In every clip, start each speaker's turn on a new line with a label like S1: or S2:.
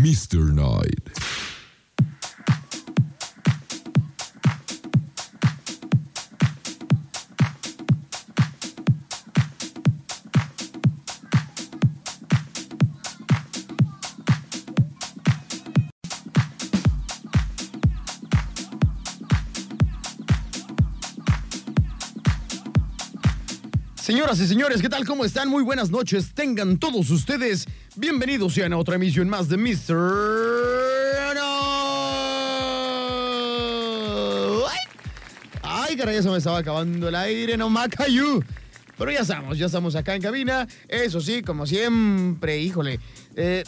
S1: Mr. Night.
S2: Señoras y señores, ¿qué tal? ¿Cómo están? Muy buenas noches. Tengan todos ustedes bienvenidos sean a otra emisión más de Mr. No. ¡Ay! Ay, caray, ya se me estaba acabando el aire, no macayu. Pero ya estamos, ya estamos acá en cabina. Eso sí, como siempre, híjole. eh,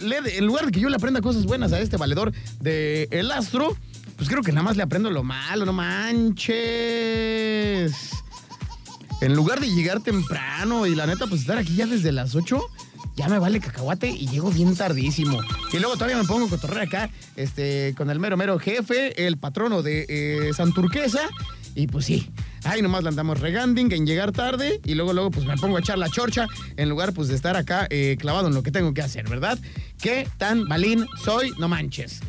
S2: en lugar de que yo le aprenda cosas buenas a este valedor de El Astro, pues creo que nada más le aprendo lo malo, no manches. En lugar de llegar temprano y la neta, pues estar aquí ya desde las 8, ya me vale cacahuate y llego bien tardísimo. Y luego todavía me pongo a cotorrear acá este, con el mero mero jefe, el patrono de eh, Santurquesa. Y pues sí, ahí nomás le andamos reganding en llegar tarde y luego luego pues me pongo a echar la chorcha en lugar pues de estar acá eh, clavado en lo que tengo que hacer, ¿verdad? ¿Qué tan balín soy? No manches.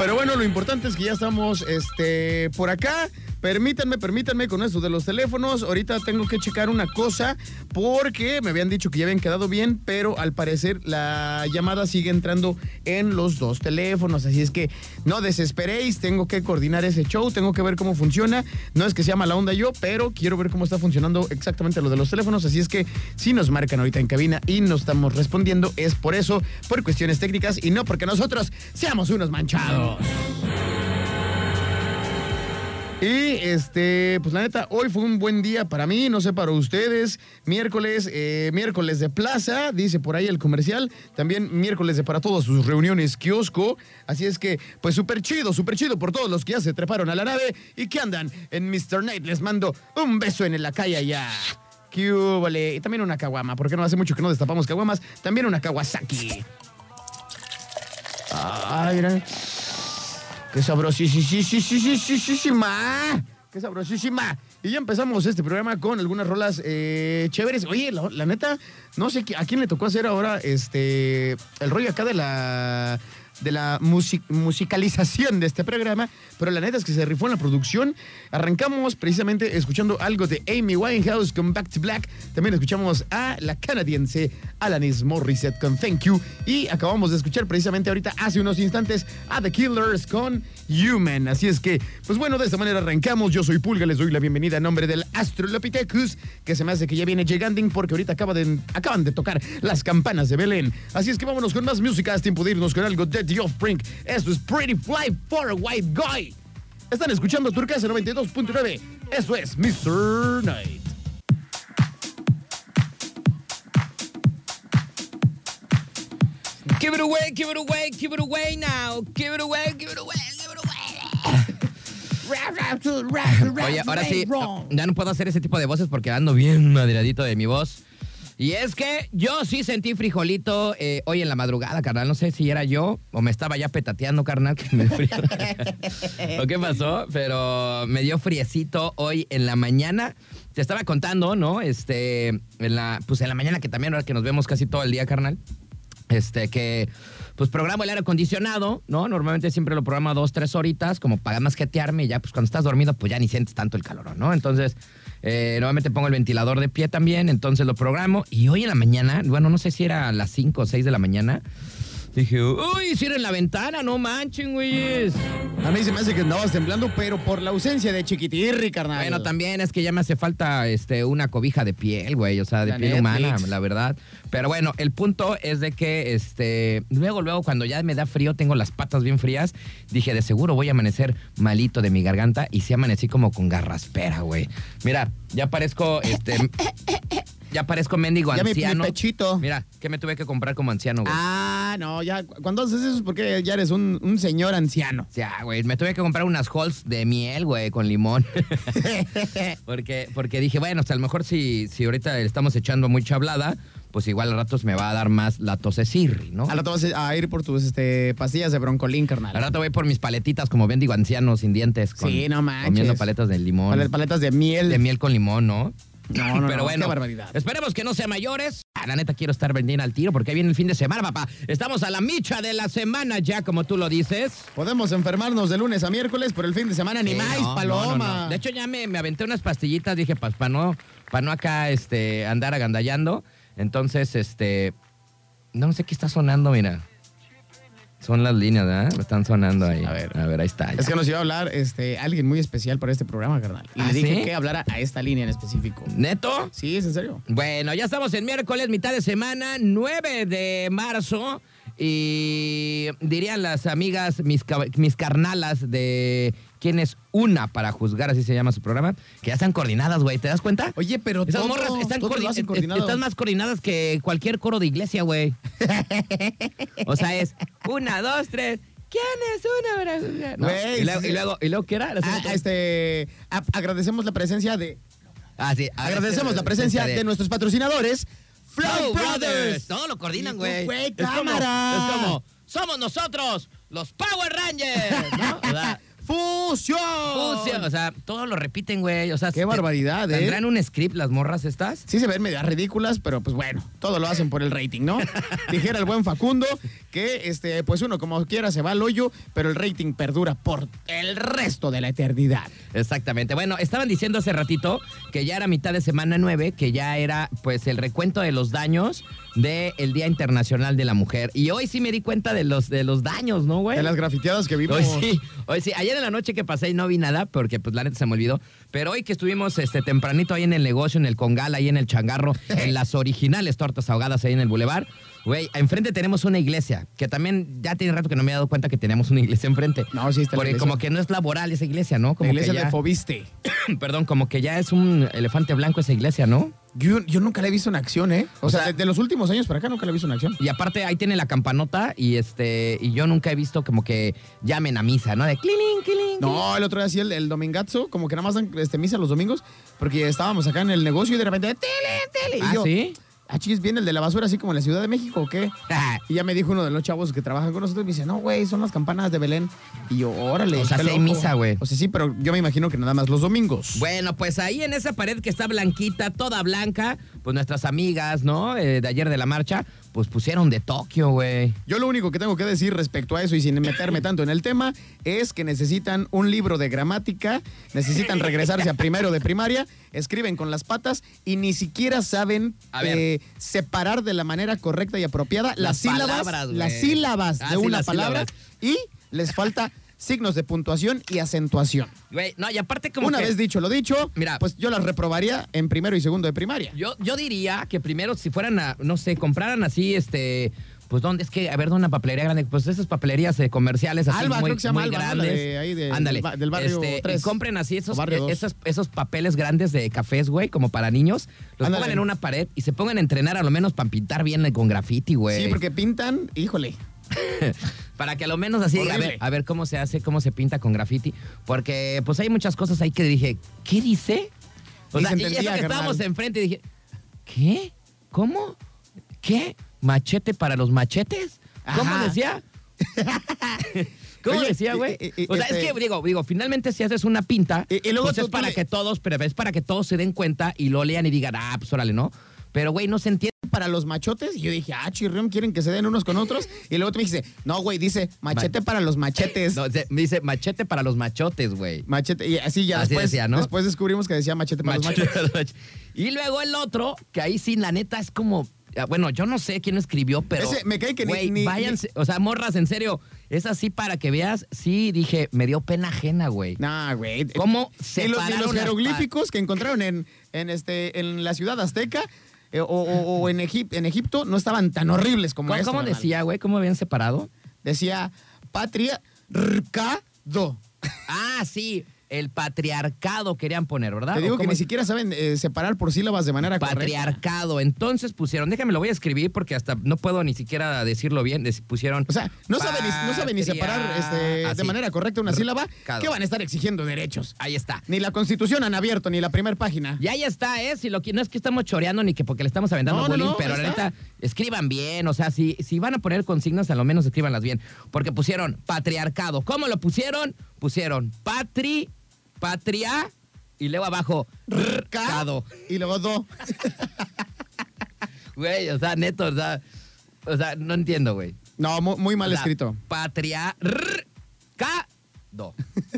S2: Pero bueno, lo importante es que ya estamos este, por acá. Permítanme, permítanme con esto de los teléfonos. Ahorita tengo que checar una cosa porque me habían dicho que ya habían quedado bien, pero al parecer la llamada sigue entrando en los dos teléfonos. Así es que no desesperéis, tengo que coordinar ese show, tengo que ver cómo funciona. No es que sea mala onda yo, pero quiero ver cómo está funcionando exactamente lo de los teléfonos. Así es que si nos marcan ahorita en cabina y no estamos respondiendo, es por eso, por cuestiones técnicas y no porque nosotros seamos unos manchados. Y este, pues la neta, hoy fue un buen día para mí, no sé para ustedes. Miércoles, eh, miércoles de plaza, dice por ahí el comercial. También miércoles de para todas sus reuniones kiosco. Así es que, pues súper chido, súper chido por todos los que ya se treparon a la nave y que andan en Mr. Night. Les mando un beso en la calle allá. ¿Qué húbole? Y también una caguama, porque no hace mucho que no destapamos caguamas. También una Kawasaki. Ay, mira. Qué sabrosísima. Qué sabrosísima. Y ya empezamos este programa con algunas rolas eh, chéveres. Oye, la, la neta, no sé a quién le tocó hacer ahora este el rollo acá de la de la music- musicalización de este programa, pero la neta es que se rifó en la producción. Arrancamos precisamente escuchando algo de Amy Winehouse con Back to Black. También escuchamos a la canadiense Alanis Morissette con Thank You. Y acabamos de escuchar precisamente ahorita, hace unos instantes, a The Killers con Human. Así es que, pues bueno, de esta manera arrancamos. Yo soy Pulga, les doy la bienvenida en nombre del Astrolopithecus, que se me hace que ya viene llegando porque ahorita acaban de tocar las campanas de Belén. Así es que vámonos con más música, es tiempo de irnos con algo de The Offspring. Esto es Pretty Fly for a White Guy. Están escuchando Turcasa 92.9. Eso es Mr. Night.
S3: Give it away, give it away, give it away now. Give it away, give it away, give it away. Oye, ahora sí, ya no puedo hacer ese tipo de voces porque ando bien madreadito de mi voz. Y es que yo sí sentí frijolito eh, hoy en la madrugada, carnal. No sé si era yo o me estaba ya petateando, carnal, que me frío. o qué pasó, pero me dio friecito hoy en la mañana. Te estaba contando, ¿no? Este, en la, pues en la mañana que también ahora que nos vemos casi todo el día, carnal. Este, que pues programo el aire acondicionado, ¿no? Normalmente siempre lo programa dos, tres horitas, como para más jetearme, y ya pues cuando estás dormido, pues ya ni sientes tanto el calor, ¿no? Entonces, eh, normalmente pongo el ventilador de pie también, entonces lo programo. Y hoy en la mañana, bueno, no sé si era a las 5 o 6 de la mañana, dije, uy, cierren la ventana, no manchen, güeyes.
S2: A mí se me hace que andabas temblando, pero por la ausencia de chiquitirri, carnal.
S3: Bueno, también es que ya me hace falta este, una cobija de piel, güey, o sea, de
S2: La
S3: piel
S2: Netflix.
S3: humana, la verdad. Pero bueno, el punto es de que este, luego, luego, cuando ya me da frío, tengo las patas bien frías, dije, de seguro voy a amanecer malito de mi garganta y sí amanecí como con garraspera, güey. Mira, ya parezco, este, ya parezco mendigo
S2: Ya mi- mi
S3: anciano.
S2: pechito.
S3: Mira, ¿qué me tuve que comprar como anciano, güey?
S2: Ah, no, ya. cu- Cuando haces eso es porque ya eres un, un señor anciano.
S3: Ya, güey, me tuve que comprar unas halls de miel, güey, con limón. porque, porque dije, bueno, hasta a lo mejor si, si ahorita le estamos echando mucha hablada, pues igual a ratos me va a dar más la tosecirri, ¿no?
S2: Al rato vas a ir por tus este, pastillas de broncolín, carnal.
S3: Al rato voy por mis paletitas como bendigo anciano sin dientes. con-
S2: Sí, no manches.
S3: Comiendo paletas de limón.
S2: Pal- Paletas de miel.
S3: De miel con limón, ¿no?
S2: No, no,
S3: Pero
S2: no,
S3: bueno,
S2: qué barbaridad.
S3: esperemos que no sean mayores. Ah, la neta quiero estar vendiendo al tiro porque ahí viene el fin de semana, papá. Estamos a la micha de la semana ya, como tú lo dices.
S2: Podemos enfermarnos de lunes a miércoles, pero el fin de semana ni
S3: Sí,
S2: más,
S3: no,
S2: paloma.
S3: no, no, no. De hecho, ya me, me aventé unas pastillitas, dije, pues, para no, para no acá este, andar agandallando. Entonces, este. No sé qué está sonando, mira. Son las líneas, ¿verdad? Me están sonando ahí.
S2: A ver.
S3: A ver, ahí está.
S2: Es que nos iba a hablar este, alguien muy especial para este programa, carnal. Y
S3: ¿Ah,
S2: le dije
S3: sí?
S2: que hablara a esta línea en específico.
S3: ¿Neto?
S2: Sí, es en serio.
S3: Bueno, ya estamos en miércoles, mitad de semana, 9 de marzo. Y dirían las amigas, mis, mis carnalas de quién es una para juzgar, así se llama su programa, que ya están coordinadas, güey. ¿Te das cuenta?
S2: Oye, pero
S3: Esas
S2: todo-
S3: morras están,
S2: todo lo
S3: coordi-
S2: hacen
S3: est-
S2: coordinado.
S3: están más coordinadas que cualquier coro de iglesia, güey. o sea, es una, dos, tres. ¿Quién es una para juzgar? Y, luego,
S2: sí,
S3: y, luego, ¿y luego qué era?
S2: Ah, este, agradecemos la presencia de
S3: Ah, sí.
S2: agradecemos la presencia de nuestros patrocinadores Flow Brothers.
S3: Todo lo coordinan, güey.
S2: Güey,
S3: Es como-
S2: cámara.
S3: Es como, somos nosotros, los Power Rangers. ¿no?
S2: Fusión.
S3: fusión, o sea, todo lo repiten, güey. O sea,
S2: Qué barbaridad, ¿eh?
S3: ¿Tendrán un script las morras estas?
S2: Sí se ven medio ridículas, pero pues bueno, todo lo hacen por el rating, ¿no? Dijera el buen Facundo que este, pues uno como quiera se va al hoyo, pero el rating perdura por el resto de la eternidad.
S3: Exactamente. Bueno, estaban diciendo hace ratito que ya era mitad de semana 9, que ya era pues el recuento de los daños del Día Internacional de la Mujer. Y hoy sí me di cuenta de los, de los daños, ¿no, güey?
S2: De las grafiteadas que vimos.
S3: Hoy sí, hoy sí. Ayer en la noche que pasé y no vi nada, porque pues la neta se me olvidó. Pero hoy que estuvimos este tempranito ahí en el negocio, en el Congal, ahí en el Changarro, en las originales tortas ahogadas ahí en el Boulevard. Güey, enfrente tenemos una iglesia, que también ya tiene rato que no me he dado cuenta que tenemos una iglesia enfrente.
S2: No, sí está
S3: Porque como que no es laboral esa iglesia, ¿no?
S2: La iglesia
S3: que ya,
S2: de Fobiste.
S3: perdón, como que ya es un elefante blanco esa iglesia, ¿no?
S2: Yo, yo nunca la he visto en acción, ¿eh? O,
S3: O
S2: sea,
S3: sea-
S2: de, los últimos años para acá nunca la he visto en acción.
S3: Y aparte ahí tiene la campanota y este y yo nunca he visto como que llamen a misa, ¿no? De cliling, cliling.
S2: No, el otro día sí, el, el domingazo, como que nada más dan este, misa los domingos, porque estábamos acá en el negocio y de repente, tele, tele. Y
S3: ¿Ah,
S2: yo,
S3: sí?
S2: Ah, chis, ¿viene el de la basura así como en la Ciudad de México o qué? Y ya me dijo uno de los chavos que trabajan con nosotros, me dice, no, güey, son las campanas de Belén. Y yo, órale.
S3: O sea, sí hay
S2: loco".
S3: misa, güey.
S2: O sea, sí, pero yo me imagino que nada más los domingos.
S3: Bueno, pues ahí en esa pared que está blanquita, toda blanca, pues nuestras amigas, ¿no? Eh, de ayer de la marcha, pues pusieron de Tokio, güey.
S2: Yo lo único que tengo que decir respecto a eso y sin meterme tanto en el tema es que necesitan un libro de gramática, necesitan regresarse a primero de primaria, escriben con las patas y ni siquiera saben eh, separar de la manera correcta y apropiada las,
S3: Las
S2: sílabas,
S3: palabras,
S2: las sílabas
S3: Ah,
S2: de
S3: sí,
S2: una palabra y les falta signos de puntuación y acentuación.
S3: Güey, no, y aparte como
S2: Una
S3: que...
S2: vez dicho lo dicho,
S3: Mira.
S2: pues yo las reprobaría en primero y segundo de primaria.
S3: Yo, yo diría que primero si fueran a, no sé, compraran así, este... Pues dónde es que, a ver, ¿dónde una papelería grande? Pues esas papelerías eh, comerciales así
S2: Alba,
S3: muy,
S2: creo que se llama
S3: muy
S2: Alba,
S3: grandes.
S2: de ahí de-
S3: Ándale.
S2: del ba- del barrio
S3: Este, y compren así esos, eh, esos, esos papeles grandes de cafés, güey, como para niños. Los
S2: Ándale.
S3: pongan en una pared y se pongan a entrenar a lo menos para pintar bien eh, con graffiti, güey.
S2: Sí, porque pintan, híjole.
S3: Para que a lo menos así, diga, a ver, a ver cómo se hace, cómo se pinta con graffiti. Porque pues hay muchas cosas ahí que dije, ¿qué dice? O
S2: Ni
S3: sea,
S2: se
S3: y eso que estábamos enfrente y dije, ¿qué? ¿Cómo? ¿Qué? ¿Machete para los machetes? ¿Cómo
S2: Ajá.
S3: decía? ¿Cómo
S2: Oye,
S3: decía, güey?
S2: y- y- y-
S3: O sea, es
S2: este-
S3: que digo, digo, finalmente si haces una pinta,
S2: Y- y luego
S3: pues
S2: tú-
S3: es
S2: tú
S3: para
S2: le-
S3: que todos, pero es para que todos se den cuenta y lo lean y digan, ah, pues órale, ¿no? Pero, güey, no se entiende.
S2: para los machotes. Y yo dije, ah, chirrión, quieren que se den unos con otros. Y luego tú me dijiste, no, güey, dice machete para los machetes.
S3: No, se- me dice machete para los machotes, güey.
S2: Machete. Y así ya
S3: Así
S2: después,
S3: decía, ¿no?
S2: después descubrimos que decía machete para
S3: Machete
S2: los machetes.
S3: para los machetes. Y luego el otro, que ahí sí, la neta, es como. ah, Bueno, yo no sé quién escribió, pero.
S2: Ese, me cae que ni-
S3: güey,
S2: ni-
S3: váyanse. O sea, morras, en serio. Es así para que veas. Sí, dije, me dio pena ajena, güey.
S2: Nah, güey.
S3: ¿Cómo
S2: Y los, y los jeroglíficos que encontraron en, en, este, en la ciudad azteca eh, o, o- o en, Egip- en Egipto no estaban tan horribles como
S3: ¿Cómo,
S2: esto,
S3: cómo decía, güey? ¿Cómo habían separado?
S2: Decía patriarcado.
S3: Ah, sí. El patriarcado querían poner, ¿verdad?
S2: Te
S3: ¿O
S2: digo que ni
S3: es?
S2: siquiera saben eh, separar por sílabas de manera correcta.
S3: Patriarcado. Entonces pusieron, déjame lo voy a escribir porque hasta no puedo ni siquiera decirlo bien. Pusieron.
S2: O sea, no saben, ni, no saben ni separar este,
S3: Así.
S2: de manera correcta una sílaba. ¿Qué van a estar exigiendo derechos?
S3: Ahí está.
S2: Ni la constitución han abierto, ni la primera página.
S3: Y ahí está, ¿eh? Si lo que no es que estamos choreando ni que porque le estamos aventando
S2: No, no,
S3: bullying,
S2: no,
S3: pero la neta, escriban bien. O sea, si, si van a poner consignas, a lo menos escríbanlas bien. Porque pusieron patriarcado. ¿Cómo lo pusieron? Pusieron patri, patria, y luego abajo, rcado.
S2: Y luego do.
S3: Güey, o sea, neto, o sea, o sea, no entiendo, güey.
S2: No, mu- muy, mal
S3: O sea,
S2: escrito.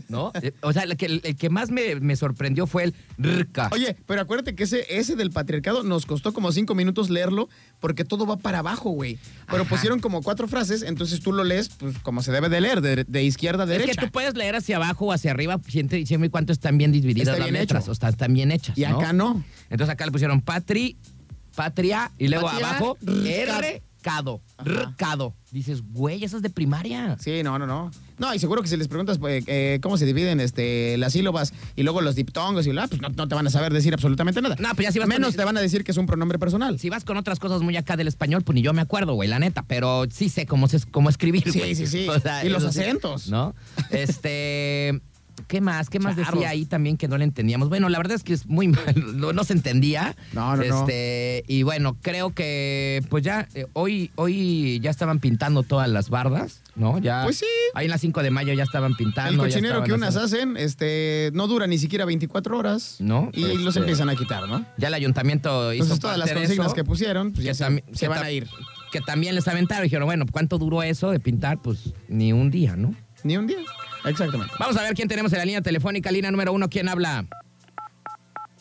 S3: ¿No? Eh, O sea, el que, el que más me, me sorprendió fue el rca.
S2: Oye, pero acuérdate que ese, ese del patriarcado nos costó como cinco minutos leerlo porque todo va para abajo, güey. Pero
S3: Ajá.
S2: pusieron como cuatro frases, entonces tú lo lees pues como se debe de leer, de, de izquierda a
S3: Es
S2: derecha.
S3: que tú puedes leer hacia abajo o hacia arriba siempre, y cuando están bien divididas
S2: Está
S3: las
S2: bien
S3: letras.
S2: hecho.
S3: O están bien hechas.
S2: Y acá no.
S3: Entonces acá le pusieron patri, patria y luego
S2: Patria,
S3: abajo
S2: rcado.
S3: Rcado. Dices, güey, eso es de primaria.
S2: Sí, no, no, no. No, y seguro que si les preguntas pues, eh, cómo se dividen este, las sílabas y luego los diptongos y ah, pues no, no te van a saber decir absolutamente nada.
S3: No, pues ya si vas
S2: Menos
S3: con-
S2: te van a decir que es un pronombre personal.
S3: Si vas con otras cosas muy acá del español, pues ni yo me acuerdo, güey, la neta, pero sí sé cómo, se, cómo escribir,
S2: Sí, sí, sí.
S3: O sea,
S2: Y los acentos.
S3: ¿No? Este. ¿Qué más? ¿Qué más
S2: Charros.
S3: decía ahí también que no le entendíamos? Bueno, la verdad es que es muy mal, no, no se entendía.
S2: No, no, no.
S3: este, Y bueno, creo que pues ya eh, hoy, hoy ya estaban pintando todas las bardas, ¿no? Ya,
S2: Pues sí.
S3: Ahí en la 5 de mayo ya estaban pintando.
S2: El cochinero que unas hacen este, no dura ni siquiera 24 horas.
S3: No,
S2: Y los
S3: eh,
S2: empiezan a quitar, ¿no?
S3: Ya el ayuntamiento hizo
S2: Entonces todas las consignas
S3: eso.
S2: que pusieron, pues ya se, se van a ir.
S3: Que también les aventaron. Dijeron, bueno, ¿cuánto duró eso de pintar? Pues ni un día, ¿no?
S2: Ni un día. Exactamente.
S3: Vamos a ver quién tenemos en la línea telefónica. Línea número uno, ¿quién habla?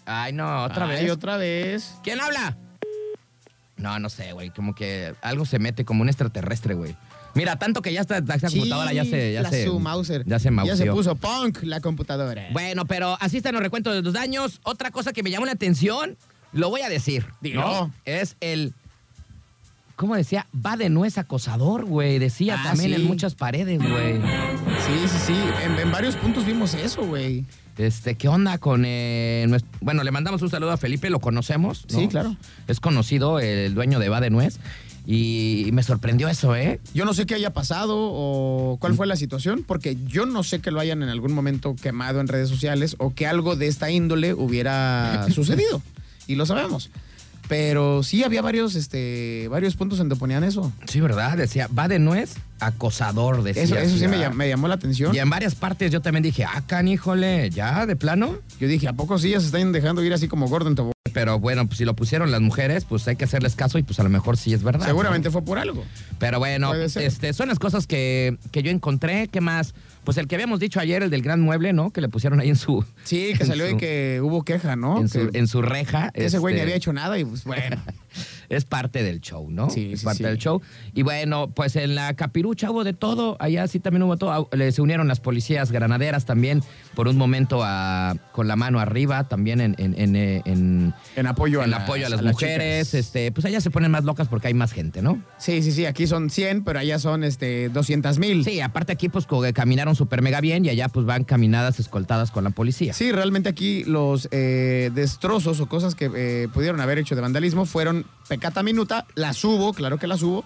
S3: Ay, no, otra
S2: Ay,
S3: vez.
S2: otra vez.
S3: ¿Quién habla? No, no sé, güey. Como que algo se mete como un extraterrestre, güey. Mira, tanto que ya está esta computadora ya se. Ya
S2: la
S3: se
S2: su Mauser.
S3: Ya se
S2: Ya se
S3: mauseó.
S2: puso punk la computadora.
S3: Bueno, pero así están los recuentos de los daños. Otra cosa que me llamó la atención, lo voy a decir.
S2: Dilo.
S3: ¿no? Es el. ¿Cómo decía? Va de nuez acosador, güey. Decía
S2: Ah,
S3: también
S2: sí.
S3: en muchas paredes, güey.
S2: Sí, sí, sí. En, en varios puntos vimos eso, güey.
S3: Este, ¿qué onda con eh, nues- Bueno, le mandamos un saludo a Felipe, lo conocemos. ¿no?
S2: Sí, claro.
S3: Es conocido el dueño de Va de Nuez. Y, y me sorprendió eso, ¿eh?
S2: Yo no sé qué haya pasado o cuál fue la situación, porque yo no sé que lo hayan en algún momento quemado en redes sociales o que algo de esta índole hubiera sucedido. Y lo sabemos. Pero sí había varios, este, varios puntos en donde ponían eso.
S3: Sí, ¿verdad? Decía, va de nuez, acosador, decía.
S2: Eso, eso sí me, me llamó la atención.
S3: Y en varias partes yo también dije, ah, caníjole, ¿ya? ¿De plano?
S2: Yo dije, ¿a poco sí ya se están dejando ir así como gordo en tobogán?
S3: Pero bueno, pues si lo pusieron las mujeres, pues hay que hacerles caso y pues a lo mejor sí es verdad.
S2: Seguramente
S3: ¿no?
S2: fue por algo.
S3: Pero bueno, este, son las cosas que, que yo encontré. ¿Qué más? Pues el que habíamos dicho ayer, el del gran mueble, ¿no? Que le pusieron ahí en su,
S2: Sí, que salió
S3: su-
S2: y que hubo queja, ¿no?
S3: en, su, en su reja.
S2: ese güey ni
S3: este,
S2: había hecho nada y pues bueno.
S3: Es parte del show, ¿no?
S2: Sí,
S3: es
S2: sí,
S3: parte
S2: sí.
S3: del show. Y bueno, pues en la capirucha hubo de todo. Allá sí también hubo todo. Le- Se unieron las policías granaderas también por un momento a- con la mano arriba, también en, en, en, eh, en-
S2: En apoyo a,
S3: en
S2: las-
S3: apoyo a las
S2: las
S3: mujeres. este, pues allá se ponen más locas porque hay más gente, ¿no?
S2: Sí, sí, sí, aquí son 100, pero allá son este 200 mil.
S3: Sí, aparte aquí pues co- caminaron súper mega bien y allá pues van caminadas escoltadas con la policía.
S2: Sí, realmente aquí los eh, destrozos o cosas que eh, pudieron haber hecho de vandalismo fueron pecata minuta, las hubo, claro que las hubo.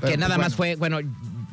S2: pero,
S3: que
S2: pues,
S3: nada más
S2: bueno.
S3: fue, bueno,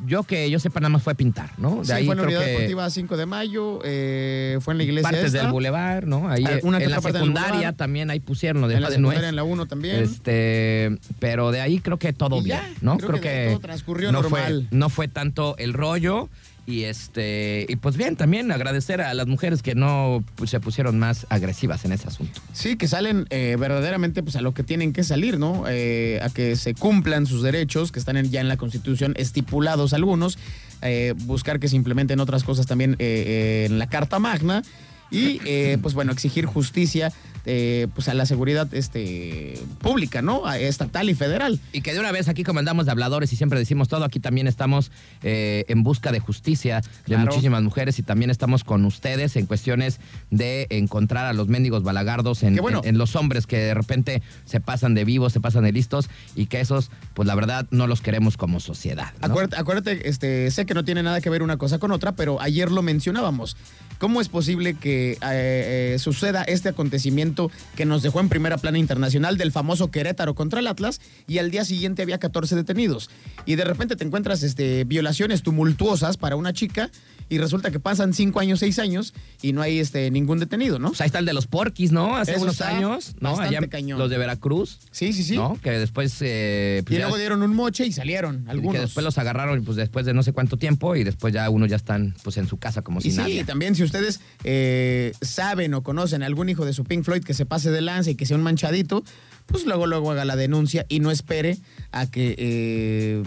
S3: yo que yo sepa nada más fue pintar, ¿no? De
S2: Sí,
S3: ahí
S2: fue en la
S3: creo
S2: unidad
S3: que
S2: deportiva 5 de mayo, eh, fue en la iglesia
S3: partes
S2: esta,
S3: del bulevar, ¿no? Ahí
S2: Ah, una que
S3: en la secundaria también ahí pusieron lo de
S2: en la
S3: Paz de Nuez.
S2: secundaria en la 1 también.
S3: Este, pero de ahí creo que todo bien, ¿no?
S2: creo que ahí todo transcurrió
S3: no
S2: normal.
S3: fue no fue tanto el rollo y este y pues bien también agradecer a las mujeres que no se pusieron más agresivas en ese asunto.
S2: Sí, que salen eh, verdaderamente pues, a lo que tienen que salir, ¿no? Eh, a que se cumplan sus derechos, que están en- ya en la Constitución estipulados algunos, eh, buscar que se implementen otras cosas también eh, eh, en la Carta Magna y, eh, pues bueno, exigir justicia eh, pues a la seguridad este, pública, ¿no? Estatal y federal.
S3: Y que de una vez aquí como andamos de habladores y siempre decimos todo, aquí también estamos eh, en busca de justicia de
S2: Claro.
S3: muchísimas mujeres y también estamos con ustedes en cuestiones de encontrar a los mendigos balagardos en,
S2: bueno.
S3: en- en los hombres que de repente se pasan de vivos, se pasan de listos y que esos, pues la verdad, no los queremos como sociedad. ¿no?
S2: Acuérdate, acuérdate, este, sé que no tiene nada que ver una cosa con otra, pero ayer lo mencionábamos. ¿Cómo es posible que eh, eh, suceda este acontecimiento que nos dejó en primera plana internacional del famoso Querétaro contra el Atlas y al día siguiente había 14 detenidos? Y de repente te encuentras este, violaciones tumultuosas para una chica y resulta que pasan 5 años, 6 años y no hay este, ningún detenido, ¿no?
S3: Pues ahí está el de los porquis, ¿no? Hace
S2: Eso
S3: unos años, ¿no? Allá
S2: cañón.
S3: los de Veracruz,
S2: Sí, sí, sí.
S3: ¿no? Que después... eh, pues
S2: Y luego dieron un moche y salieron algunos.
S3: que después los agarraron pues después de no sé cuánto tiempo y después ya unos ya están pues en su casa como
S2: Y
S3: si
S2: sí,
S3: nadie.
S2: también si ustedes eh, saben o conocen algún hijo de su Pink Floyd que se pase de lanza y que sea un manchadito, pues luego, luego haga la denuncia y no espere a que eh,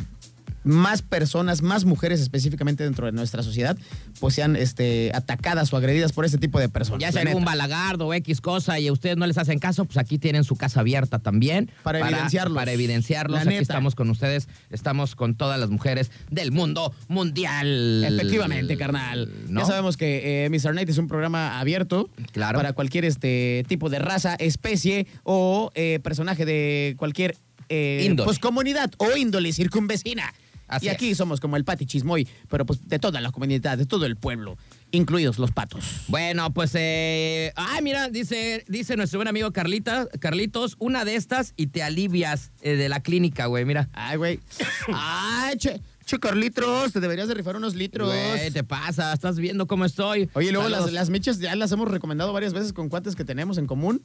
S2: más personas, más mujeres específicamente dentro de nuestra sociedad, pues sean este, atacadas o agredidas por este tipo de personas.
S3: Ya sea algún balagardo o X cosa y a ustedes no les hacen caso, pues aquí tienen su casa abierta también.
S2: Para, evidenciarlos.
S3: Para evidenciarlos. aquí estamos con ustedes, estamos con todas las mujeres del mundo mundial.
S2: Efectivamente, carnal. Ya sabemos que eh, Mr. Night es un programa abierto
S3: claro.
S2: para cualquier este, tipo de raza, especie o eh, personaje de cualquier eh, pues, comunidad o índole circunvecina y aquí somos como el Pati Chismoy, pero pues de toda la comunidad, de todo el pueblo, incluidos los patos.
S3: Bueno, pues, eh, ay, mira, dice, dice nuestro buen amigo Carlita, Carlitos, una de estas y te alivias eh, de la clínica, güey, mira.
S2: Ay, güey. ay, che. Che, Carlitos, te deberías de rifar unos litros.
S3: Güey, te pasa, estás viendo cómo estoy.
S2: Oye, luego las, las, michas ya las hemos recomendado varias veces con cuates que tenemos en común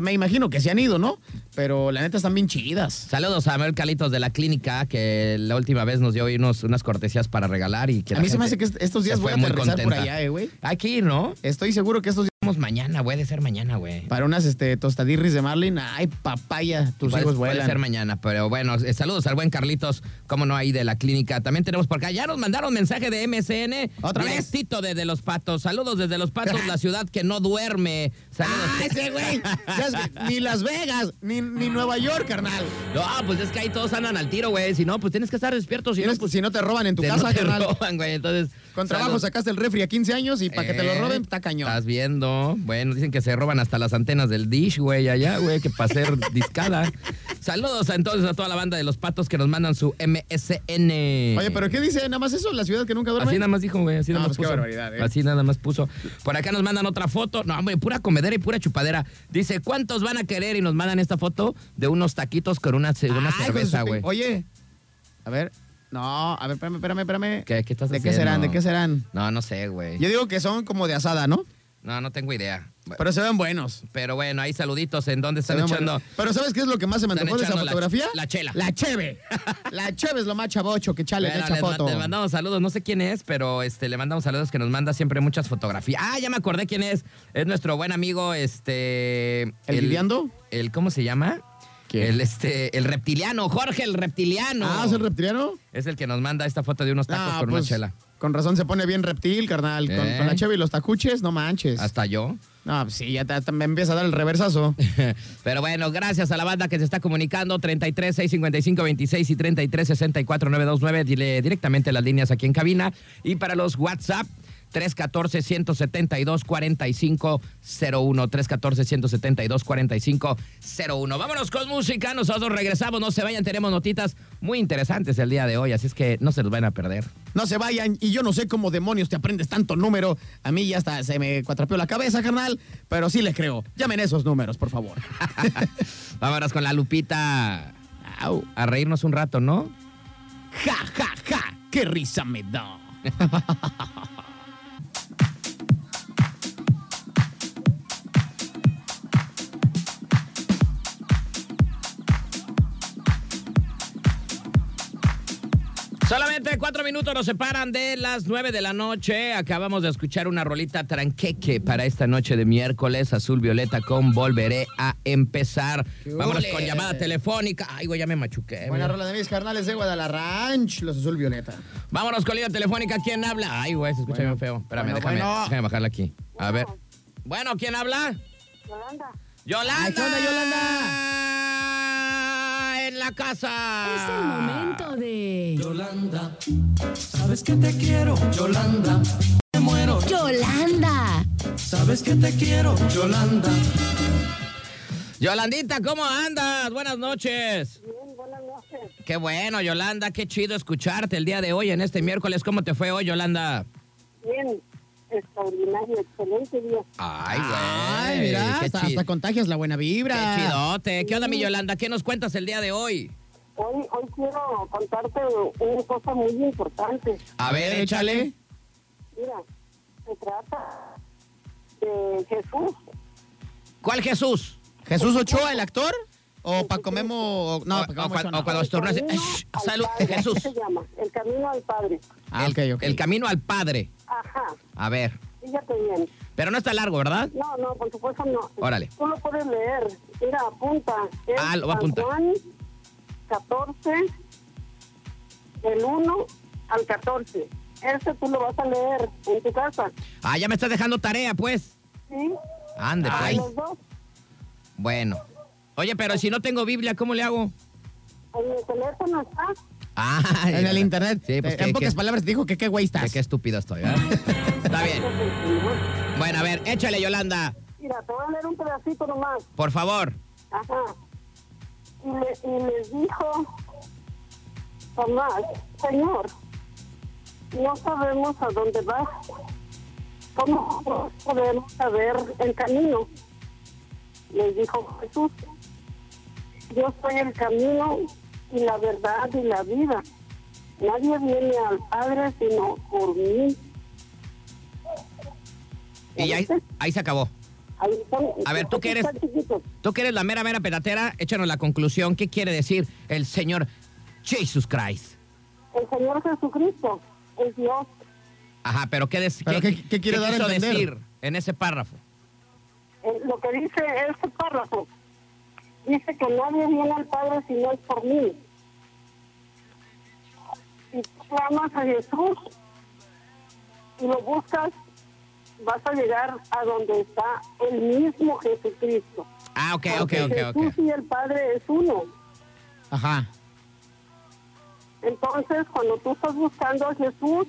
S2: me imagino que se han ido, ¿no? Pero la neta están bien chidas.
S3: Saludos a Mel Calitos de la clínica, que la última vez nos dio unos, unas cortesías para regalar. y que
S2: A mí se me hace que estos días voy a aterrizar por allá, eh, güey.
S3: Aquí, ¿no?
S2: Estoy seguro que estos días
S3: mañana, güey, de ser mañana, güey.
S2: Para unas este, tostadirris de Marlin, ay, papaya, tus hijos vuelan.
S3: Puede ser mañana, pero bueno, eh, saludos al buen Carlitos, como no, ahí de la clínica. También tenemos por acá, ya nos mandaron mensaje de MSN.
S2: ¿Otra vez?
S3: desde Los Patos. Saludos desde Los Patos, la ciudad que no duerme. Saludos.
S2: ¡Ah, ese güey! ni Las Vegas, ni, ni, Nueva York, carnal.
S3: No, pues es que ahí todos andan al tiro, güey. Si no, pues tienes que estar despierto. Si, no,
S2: pues, si no te roban en tu casa,
S3: no
S2: te
S3: roban, güey. Entonces...
S2: Con trabajo sacaste el refri a 15 años y para que te lo roben, está cañón.
S3: Estás viendo. Bueno, dicen que se roban hasta las antenas del dish, güey, allá, güey, que para ser discada. Saludos entonces a toda la banda de los patos que nos mandan su MSN.
S2: Oye, pero ¿qué dice? ¿Nada más eso? ¿La ciudad que nunca duerme?
S3: Así nada más dijo, güey, así nada más pues puso. ¿eh? Así nada más puso. Por acá nos mandan otra foto. No, hombre, pura comedera y pura chupadera. Dice, ¿cuántos van a querer? Y nos mandan esta foto de unos taquitos con una, una cerveza, güey.
S2: Oye, a ver, no, a ver, espérame, espérame, espérame.
S3: ¿Qué, qué estás
S2: ¿De qué serán? ¿De qué serán?
S3: No, no sé, güey.
S2: Yo digo que son como de asada, ¿no?
S3: No, no tengo idea.
S2: Pero se ven buenos.
S3: Pero bueno, ahí saluditos en dónde están echando.
S2: Pero ¿sabes qué es lo que más se me antojó de esa fotografía?
S3: La, chela.
S2: La cheve. la cheve es lo más chavocho que chale bueno, foto.
S3: Le mandamos saludos, no sé quién es, pero este le mandamos saludos que nos manda siempre muchas fotografías. Ah, ya me acordé quién es. Es nuestro buen amigo, este.
S2: ¿El, el
S3: El, ¿Cómo se llama? El, este, el reptiliano, Jorge el reptiliano.
S2: Ah, ¿es el reptiliano?
S3: Es el que nos manda esta foto de unos tacos con una pues, chela.
S2: Con razón se pone bien reptil, carnal. Con, la ¿Eh? cheve y los tacuches, no manches.
S3: Hasta yo.
S2: No, pues sí, ya me empieza a dar el reversazo.
S3: Pero bueno, gracias a la banda que se está comunicando. 33 655 26 y 33 64 929. Dile directamente las líneas aquí en cabina. Y para los WhatsApp, 314-172-4501. 314-172-4501. Vámonos con música. Nosotros regresamos. No se vayan. Tenemos notitas muy interesantes el día de hoy. Así es que no se los van a perder.
S2: No se vayan. Y yo no sé cómo demonios te aprendes tanto número. A mí ya hasta se me cuatrapeó la cabeza, carnal. Pero sí le creo. Llamen esos números, por favor.
S3: Vámonos con la Lupita. A reírnos un rato, ¿no?
S2: Ja, ja, ja. Qué risa me da.
S3: Solamente cuatro minutos nos separan de las nueve de la noche. Acabamos de escuchar una rolita tranqueque para esta noche de miércoles, azul violeta con Volveré a empezar. Vámonos con llamada telefónica. Ay, güey, ya me machuqué.
S2: Buena rola de mis carnales de Guadalajara, los azul violeta.
S3: Vámonos con línea telefónica. ¿Quién habla? Ay, güey, se escucha bien feo. Espérame, déjame, déjame bajarla aquí. A ver. Bueno, ¿quién habla?
S1: Yolanda.
S3: Yolanda.
S2: ¿Qué onda, Yolanda?
S3: En la casa.
S4: Es el momento de.
S5: Yolanda, sabes que te quiero, Yolanda. Me muero.
S4: Yolanda.
S5: Sabes que te quiero, Yolanda.
S3: Yolandita, ¿cómo andas? Buenas noches.
S1: Bien, buenas noches.
S3: Qué bueno, Yolanda, qué chido escucharte el día de hoy en este miércoles. ¿Cómo te fue hoy, Yolanda?
S1: Bien, extraordinario, excelente día. Ay,
S3: güey.
S2: Ay, mira, hasta, contagias la buena vibra.
S3: Qué chidote. ¿Qué onda, mi Yolanda? ¿Qué nos cuentas el día de hoy?
S1: Hoy, hoy quiero contarte una cosa muy importante.
S3: A ver, échale.
S1: Mira, se trata de Jesús.
S3: ¿Cuál Jesús?
S2: ¿Jesús Ochoa, el actor? ¿O Paco Memo? No,
S3: o, Paco Memo o, cuando estornudas. Salud, Jesús.
S1: se llama? El camino al Padre.
S3: Ah, el,
S2: okay,
S3: el camino al Padre.
S1: Ajá.
S3: A ver.
S1: Fíjate bien.
S3: Pero no está largo, ¿verdad?
S1: No, no, por supuesto no.
S3: Órale.
S1: Tú lo puedes leer. Mira, apunta. Es
S3: Ah, lo voy a apuntar.
S1: Juan 14, del 1 al 14. Ese tú lo vas a leer en tu casa.
S3: Ah, ya me estás dejando tarea, pues.
S1: ¿Sí?
S3: Ande,
S1: A
S3: pues.
S1: los dos.
S3: Bueno. Oye, pero si no tengo Biblia, ¿cómo le hago?
S1: En el teléfono está.
S3: Ah,
S2: En el internet.
S3: Sí, pues
S2: Eh,
S3: que,
S2: en pocas
S3: que-
S2: palabras te dijo que qué güey
S3: que
S2: estás.
S3: qué estúpido estoy, ¿verdad? Está bien. Bueno, a ver, échale, Yolanda,
S1: Mira, te voy a leer un pedacito nomás.
S3: por favor.
S1: Ajá. Y, le- y les dijo Tomás, Señor, no sabemos a dónde vas. ¿Cómo podemos saber el camino? Les dijo Jesús, yo soy el camino y la verdad y la vida. Nadie viene al Padre sino por mí.
S3: Y ahí, ahí se acabó.
S1: Ahí están-
S3: A ver, ¿tú qué eres? Tú que eres la mera, mera pedatera, échanos la conclusión. ¿Qué quiere decir el Señor Jesus Christ?
S1: El Señor Jesucristo es Dios.
S3: Ajá, pero ¿qué, des-
S2: ¿Pero qué- qué quiere dar a
S3: quiso
S2: entender?
S3: decir en ese párrafo?
S1: Eh, lo que dice este párrafo, dice que nadie viene al Padre si no es por mí. Si tú amas a Jesús y lo buscas, vas a llegar a donde está el mismo Jesucristo.
S3: Ah, ok, ok,
S1: Porque
S3: ok,
S1: Jesús
S3: ok.
S1: y el Padre es uno.
S2: Ajá.
S1: Entonces, cuando tú estás buscando a Jesús,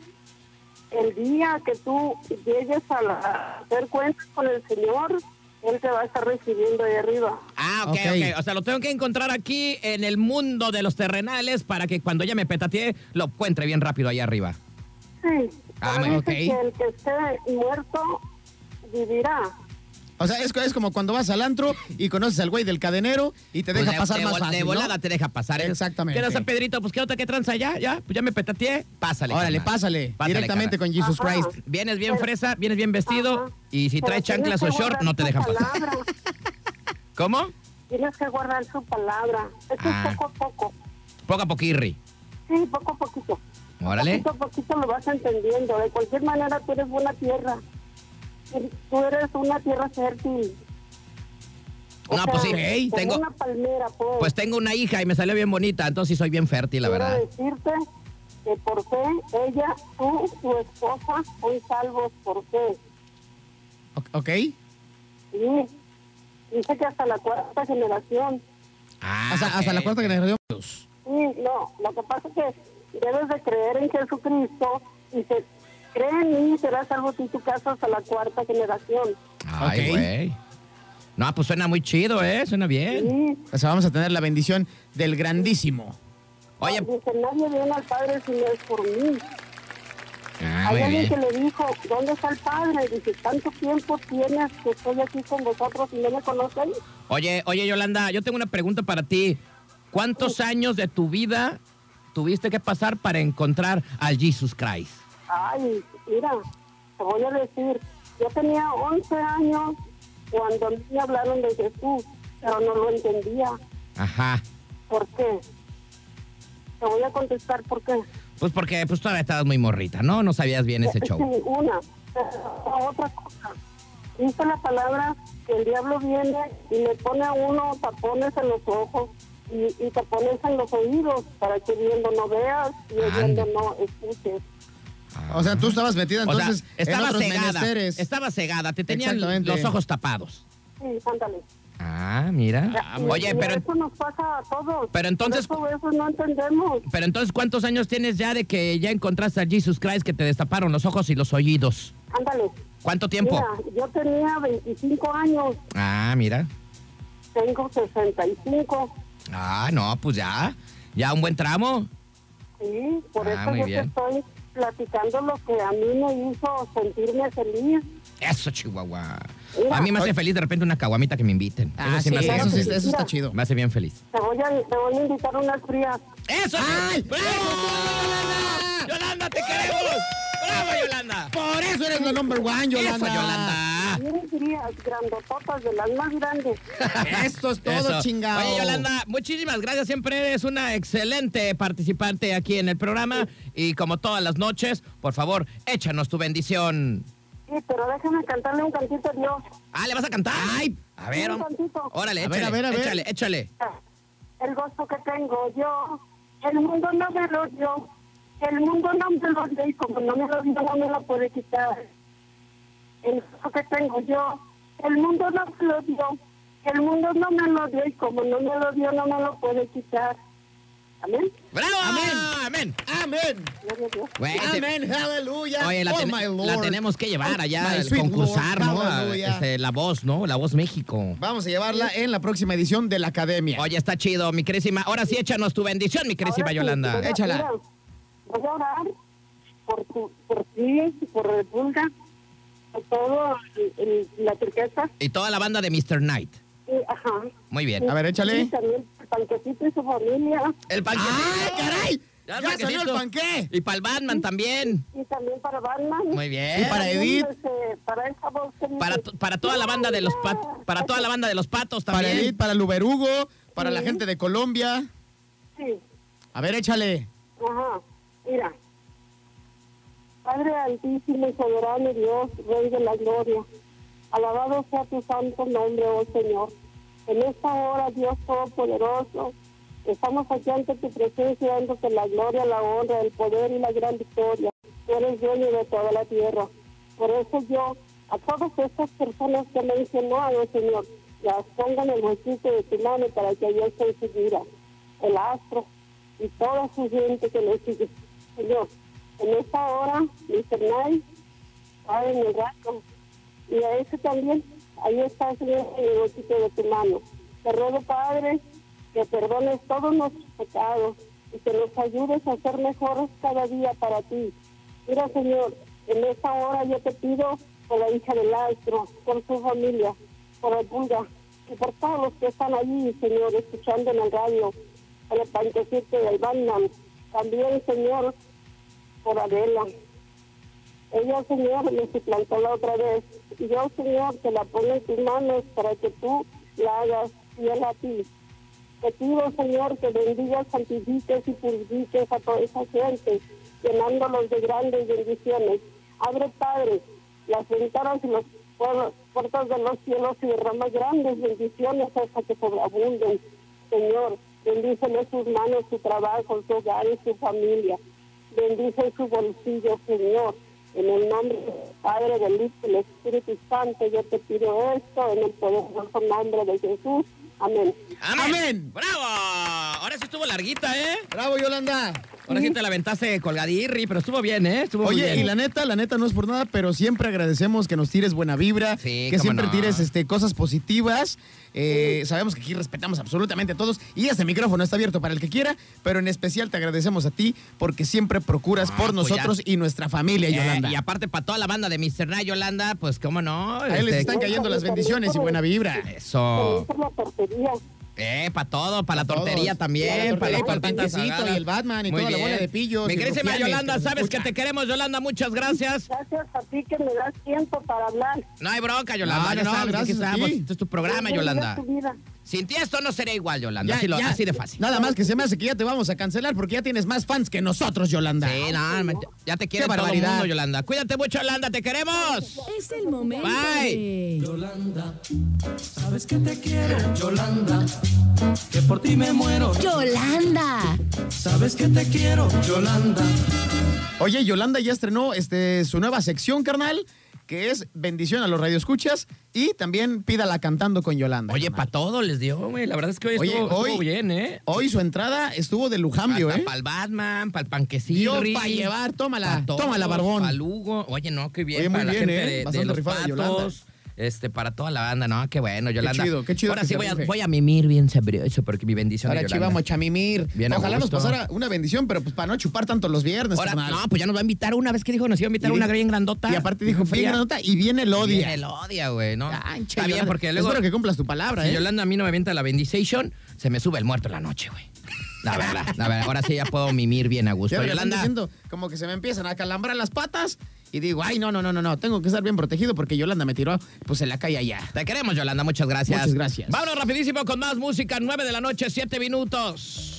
S1: el día que tú llegues a, la- a hacer cuentas con el Señor, Él te va a estar recibiendo ahí arriba.
S3: Ah, ok,
S2: Ok.
S3: ok. O sea, lo tengo que encontrar aquí en el mundo de los terrenales para que cuando ella me petatee lo encuentre bien rápido ahí arriba.
S1: Sí.
S3: Ah,
S1: pero
S3: muy-
S1: dice
S2: ok.
S1: que el que esté muerto vivirá.
S2: O sea, es, es como cuando vas al antro y conoces al güey del cadenero y te deja
S3: Pues de-
S2: pasar
S3: de,
S2: más
S3: vol-
S2: fácil,
S3: De
S2: ¿no?
S3: volada te deja pasar. ¿eh?
S2: Exactamente.
S3: ¿Qué San Pedrito? Pues qué otra que tranza ya, ya. Pues ya me petateé. Pásale.
S2: Órale,
S3: carnal.
S2: pásale.
S3: Pásale,
S2: directamente
S3: carnal.
S2: con Jesus
S1: Ajá.
S2: Christ.
S3: Vienes bien fresa, vienes bien vestido
S1: Ajá.
S3: y si traes chanclas o short no te dejan pasar. ¿Cómo?
S1: Tienes que guardar su palabra. Eso
S3: Ah.
S1: es poco a poco.
S3: Poco a poquirri.
S1: Sí, poco a poquito.
S3: Órale.
S1: Poquito a poquito lo vas entendiendo. De cualquier manera, tú eres buena tierra. Tú eres una tierra fértil. O
S3: No,
S1: sea,
S3: pues sí.
S1: como
S3: Tengo,
S1: una palmera, pues.
S3: pues tengo una hija y me salió bien bonita, entonces sí soy bien fértil, la
S1: Quiero
S3: verdad.
S1: decirte que por fe, ella, tú, tu esposa, son salvos por fe.
S2: O- ¿Ok?
S1: Sí. Dice que hasta la cuarta generación.
S3: Ah,
S2: Hasta, hasta la cuarta generación.
S1: Sí, no, lo que pasa es que debes de creer en Jesucristo y se cree en mí, serás salvo tú y tu casa hasta la cuarta generación.
S3: Ay, güey. No, pues suena muy chido, ¿eh? Suena bien.
S1: Sí.
S2: O sea, vamos a tener la bendición del grandísimo.
S3: Oye,
S1: Dice, nadie viene al Padre si no es por mí.
S3: ah,
S1: Hay alguien que
S3: bien.
S1: le dijo, ¿dónde está el Padre? Dice, ¿tanto tiempo tienes que estoy aquí con vosotros y no me conocen?
S3: Oye, oye, Yolanda, yo tengo una pregunta para ti. ¿Cuántos años de tu vida tuviste que pasar para encontrar al Jesus Christ?
S1: Ay, mira, te voy a decir, yo tenía 11 años cuando me hablaron de Jesús, pero no lo entendía.
S3: Ajá.
S1: ¿Por qué? Te voy a contestar por qué.
S3: Pues porque pues todavía estabas muy morrita, ¿no? No sabías bien ese
S1: Sí,
S3: show.
S1: una. Pero otra cosa. Dice la palabra que el diablo viene y le pone a uno tapones en los ojos y, y tapones en los oídos para que viendo no veas y oyendo no escuches.
S2: O sea, tú estabas metida
S3: O sea,
S2: entonces en
S3: estaba
S2: otros
S3: cegada.
S2: menesteres.
S3: Estaba cegada, te tenían los ojos tapados.
S1: Sí, ándale.
S3: Ah, mira.
S1: Y-
S3: Oye,
S1: y
S3: pero
S1: eso nos pasa a todos.
S3: pero entonces-
S1: Por eso, eso no entendemos.
S3: pero entonces ¿cuántos años tienes ya de que ya encontraste a Jesus Christ que te destaparon los ojos y los oídos?
S1: Ándale.
S3: ¿Cuánto tiempo?
S1: Mira, yo tenía 25 años,
S3: Ah, mira.
S1: tengo 65.
S3: Ah, no, pues ya. Ya un buen tramo.
S1: Sí, por
S3: Ah,
S1: eso
S3: muy
S1: yo
S3: bien.
S1: te estoy platicando lo que a mí me hizo sentirme feliz.
S3: Eso, Chihuahua.
S1: Mira,
S3: a mí me hace feliz de repente una caguamita que me inviten.
S2: Ah,
S3: eso
S2: sí,
S3: me hace,
S2: eso, está chido.
S3: Me hace bien feliz.
S1: Te voy a, te voy a invitar unas frías.
S3: ¡Eso!
S2: ¡Ay!
S3: ¡Bravo! ¡Yolanda! ¡Yolanda, te queremos! ¡Bravo, Yolanda!
S2: Por eso eres la number one, Yolanda.
S3: ¡Eso, Yolanda!
S1: Bien frías, grandototas, de las más grandes.
S2: Esto es todo,
S3: Eso.
S2: chingado.
S3: Oye, Yolanda, muchísimas gracias. Siempre eres una excelente participante aquí en el programa. Y como todas las noches, por favor, échanos tu bendición.
S1: Sí, pero déjame cantarle un cantito a Dios.
S3: Ah, ¿le vas a cantar? Ay, a ver,
S1: Un tantito.
S3: órale,
S2: A ver,
S3: échale,
S2: a ver, a ver.
S3: échale, échale.
S1: El gozo que tengo yo, el mundo no me lo dio. El mundo no me lo dio y como no me lo dio, no me lo puede quitar. El que tengo yo, el mundo no me lo dio. El mundo no me lo dio y como no me lo dio, no me lo puede quitar. Amén.
S3: ¡Bravo!
S2: Amén.
S3: ¡Amén!
S2: Amén. Amén. Aleluya.
S3: Oye, la,
S2: oh,
S3: ten-
S2: my Lord.
S3: la tenemos que llevar allá al concursar,
S2: Lord.
S3: ¿no? A- este, la voz, ¿no? La voz México.
S2: Vamos a llevarla en la próxima edición de la Academia.
S3: Oye, está chido, mi querísima. Ahora sí, échanos tu bendición, mi querísima
S1: Ahora sí,
S3: Yolanda.
S1: mira,
S2: Échala.
S1: mira, Voy a orar por, tu, por ti, por por todo el- el- la tristeza.
S3: Y toda la banda de Mr. Knight.
S1: Y, ajá.
S3: Muy bien.
S2: A ver, échale.
S1: Y también el panquecito y su familia.
S3: El panquecito.
S2: ¡Ay, caray!
S3: Ya
S2: ¡Ya, salió el panqué!
S3: Y para el Batman también.
S1: Y también para Batman.
S3: Muy bien.
S2: Y para Edith.
S1: este, para esa voz
S3: Para, to- para toda la banda de los pat- para toda la banda de los patos
S2: Para
S3: también.
S2: Edith, para Luberugo, para la
S1: Sí.
S2: gente de Colombia.
S1: Sí,
S2: A ver, échale.
S1: ajá. Mira. Padre altísimo y soberano Dios, Rey de la gloria. Alabado sea tu santo nombre, oh Señor. En esta hora, Dios Todopoderoso, estamos aquí ante tu presencia, dándote la gloria, la honra, el poder y la gran victoria. Eres dueño de toda la tierra. Por eso yo, a todas estas personas que me han mencionado, Señor, las pongo en el huesito de tu mano para que yo su vida. El astro y toda su gente que le sigue. Señor, en esta hora, Mr. Knight, Padre en el rato, y a ese también, ahí está, Señor, en el huesito de tu mano. Te ruego, Padre, que perdones todos nuestros pecados y que nos ayudes a ser mejores cada día para ti. Mira, Señor, en esta hora yo te pido por la hija del astro, por su familia, por el Buda y por todos los que están allí, Señor, escuchando en el radio, por el panquecito del Batman. También, Señor, por Adela. Ella, Señor, me suplantó la otra vez. Yo, Señor, te la pongo en tus manos para que tú la hagas fiel a ti. Te pido, Señor, que bendigas, santifiques y purifiques a toda esa gente, llenándolos de grandes bendiciones. Abre, Padre, las ventanas y puer- puertas de los cielos y derrama grandes bendiciones hasta que sobreabunden. Señor, bendícele sus manos, su trabajo, su hogar y su familia. Bendice su bolsillo, Señor. En el nombre del Padre, del Hijo y del Espíritu Santo, yo te pido esto en el poderoso nombre de Jesús. Amén.
S2: Amén.
S3: ¡Bravo! Ahora sí estuvo larguita, ¿eh?
S2: Bravo, Yolanda.
S3: Ahora sí te la aventaste colgadirri, pero estuvo bien, ¿eh? Estuvo muy
S2: Oye,
S3: bien.
S2: y la neta, la neta no es por nada, pero siempre agradecemos que nos tires buena vibra,
S3: Sí,
S2: que siempre
S3: no.
S2: tires este, cosas positivas. Eh, sabemos que aquí respetamos absolutamente a todos y este micrófono está abierto para el que quiera, pero en especial te agradecemos a ti porque siempre procuras
S3: Ah,
S2: por
S3: pues ya.
S2: nosotros y nuestra familia,
S3: Eh,
S2: Yolanda.
S3: y aparte para toda la banda de Mr. Night, Yolanda, pues cómo no.
S2: a él les
S3: Este,
S2: están cayendo las bendiciones y buena vibra.
S3: Eso.
S1: Por la tortería.
S3: Eh, para todo, para la tortería
S2: todos.
S3: también,
S2: la
S3: para
S2: tortería,
S3: tortitas
S2: y el Batman y
S3: Muy
S2: toda la
S3: bien.
S2: bola de pillos
S3: Mi querísima Yolanda, sabes que te queremos, Yolanda, muchas gracias.
S1: Gracias a ti que me das tiempo para hablar.
S3: No hay bronca, Yolanda,
S2: No,
S3: ya
S2: no,
S3: sabes, aquí
S2: gracias a
S3: estamos. Este es tu programa, Yolanda.
S1: tu vida.
S3: Sin ti esto no sería igual, Yolanda,
S2: Ya,
S3: así, lo-
S2: ya.
S3: así de fácil.
S2: Nada más que se me hace que ya te vamos a cancelar porque ya tienes más fans que nosotros, Yolanda.
S3: Sí, no, ya te quiere todo el mundo, Yolanda. Cuídate mucho, Yolanda, te queremos.
S4: Es el momento
S3: Bye.
S4: de...
S5: Yolanda, sabes que te quiero, Yolanda, que por ti me muero.
S4: Yolanda.
S5: Sabes que te quiero, Yolanda.
S2: Oye, Yolanda ya estrenó este, su nueva sección, carnal, que es Bendición a los radioescuchas y también Pídala cantando con Yolanda.
S3: Oye, para todo les dio, güey. La verdad es que hoy
S2: Oye,
S3: estuvo, estuvo
S2: hoy-
S3: bien, ¿eh?
S2: Hoy su entrada estuvo de lujambio, ¿eh?
S3: Para el Batman, para el panquecillo.
S2: Dio pa' llevar, tómala, tómala, barbón.
S3: Para Lugo. Oye, no, qué bien.
S2: Oye, muy
S3: para
S2: bien,
S3: la gente
S2: ¿eh?
S3: de- de, los patos.
S2: Yolanda.
S3: Este, para toda la banda, ¿no? Qué bueno, Yolanda.
S2: chido, qué chido
S3: Ahora sí voy a, voy a mimir bien sabroso porque mi bendición
S2: Ahora sí vamos, chamimir.
S3: Bien a
S2: Ojalá nos pasara una bendición, pero pues para no chupar tanto los viernes,
S3: Ahora, no, pues ya nos va a invitar una vez que dijo, nos iba a invitar
S2: Y
S3: una bien grandota.
S2: Y aparte dijo, bien granota, y viene el odia.
S3: Viene el odia, güey, ¿no?
S2: Ay, che,
S3: Está bien, porque luego...
S2: Espero que cumplas tu palabra,
S3: Si
S2: ¿eh?
S3: Yolanda a mí no me avienta la bendición, se me sube el muerto en la noche, güey. La verdad, la verdad. Ahora sí ya puedo mimir bien a gusto. Yolanda,
S2: siento como que se me empiezan a calambrar las patas y digo, ay, no, no, no, no, no, tengo que estar bien protegido porque Yolanda me tiró pues en la calle allá.
S3: te queremos, Yolanda. Muchas gracias.
S2: Muchas gracias.
S3: Vámonos rapidísimo con más música. 9 de la noche, 7 minutos.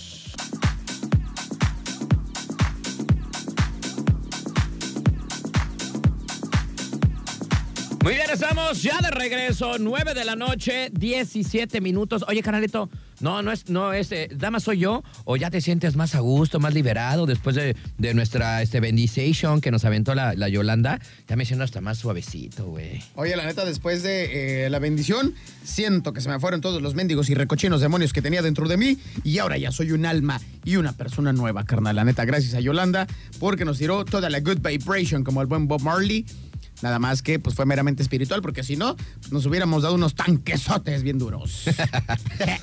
S3: Muy bien, estamos ya de regreso, 9 de la noche, 17 minutos. Oye, canalito, no, no es, no es, eh, dama soy yo, o ya te sientes más a gusto, más liberado después de, de nuestra este, bendición que nos aventó la, la Yolanda. Ya me siento hasta más suavecito, güey.
S2: Oye, la neta, después de eh, la bendición, siento que se me fueron todos los mendigos y recochinos demonios que tenía dentro de mí y ahora ya soy un alma y una persona nueva, carnal. La neta, gracias a Yolanda porque nos tiró toda la good vibration como el buen Bob Marley. Nada más que pues fue meramente espiritual porque si no, pues, nos hubiéramos dado unos tanquesotes bien duros.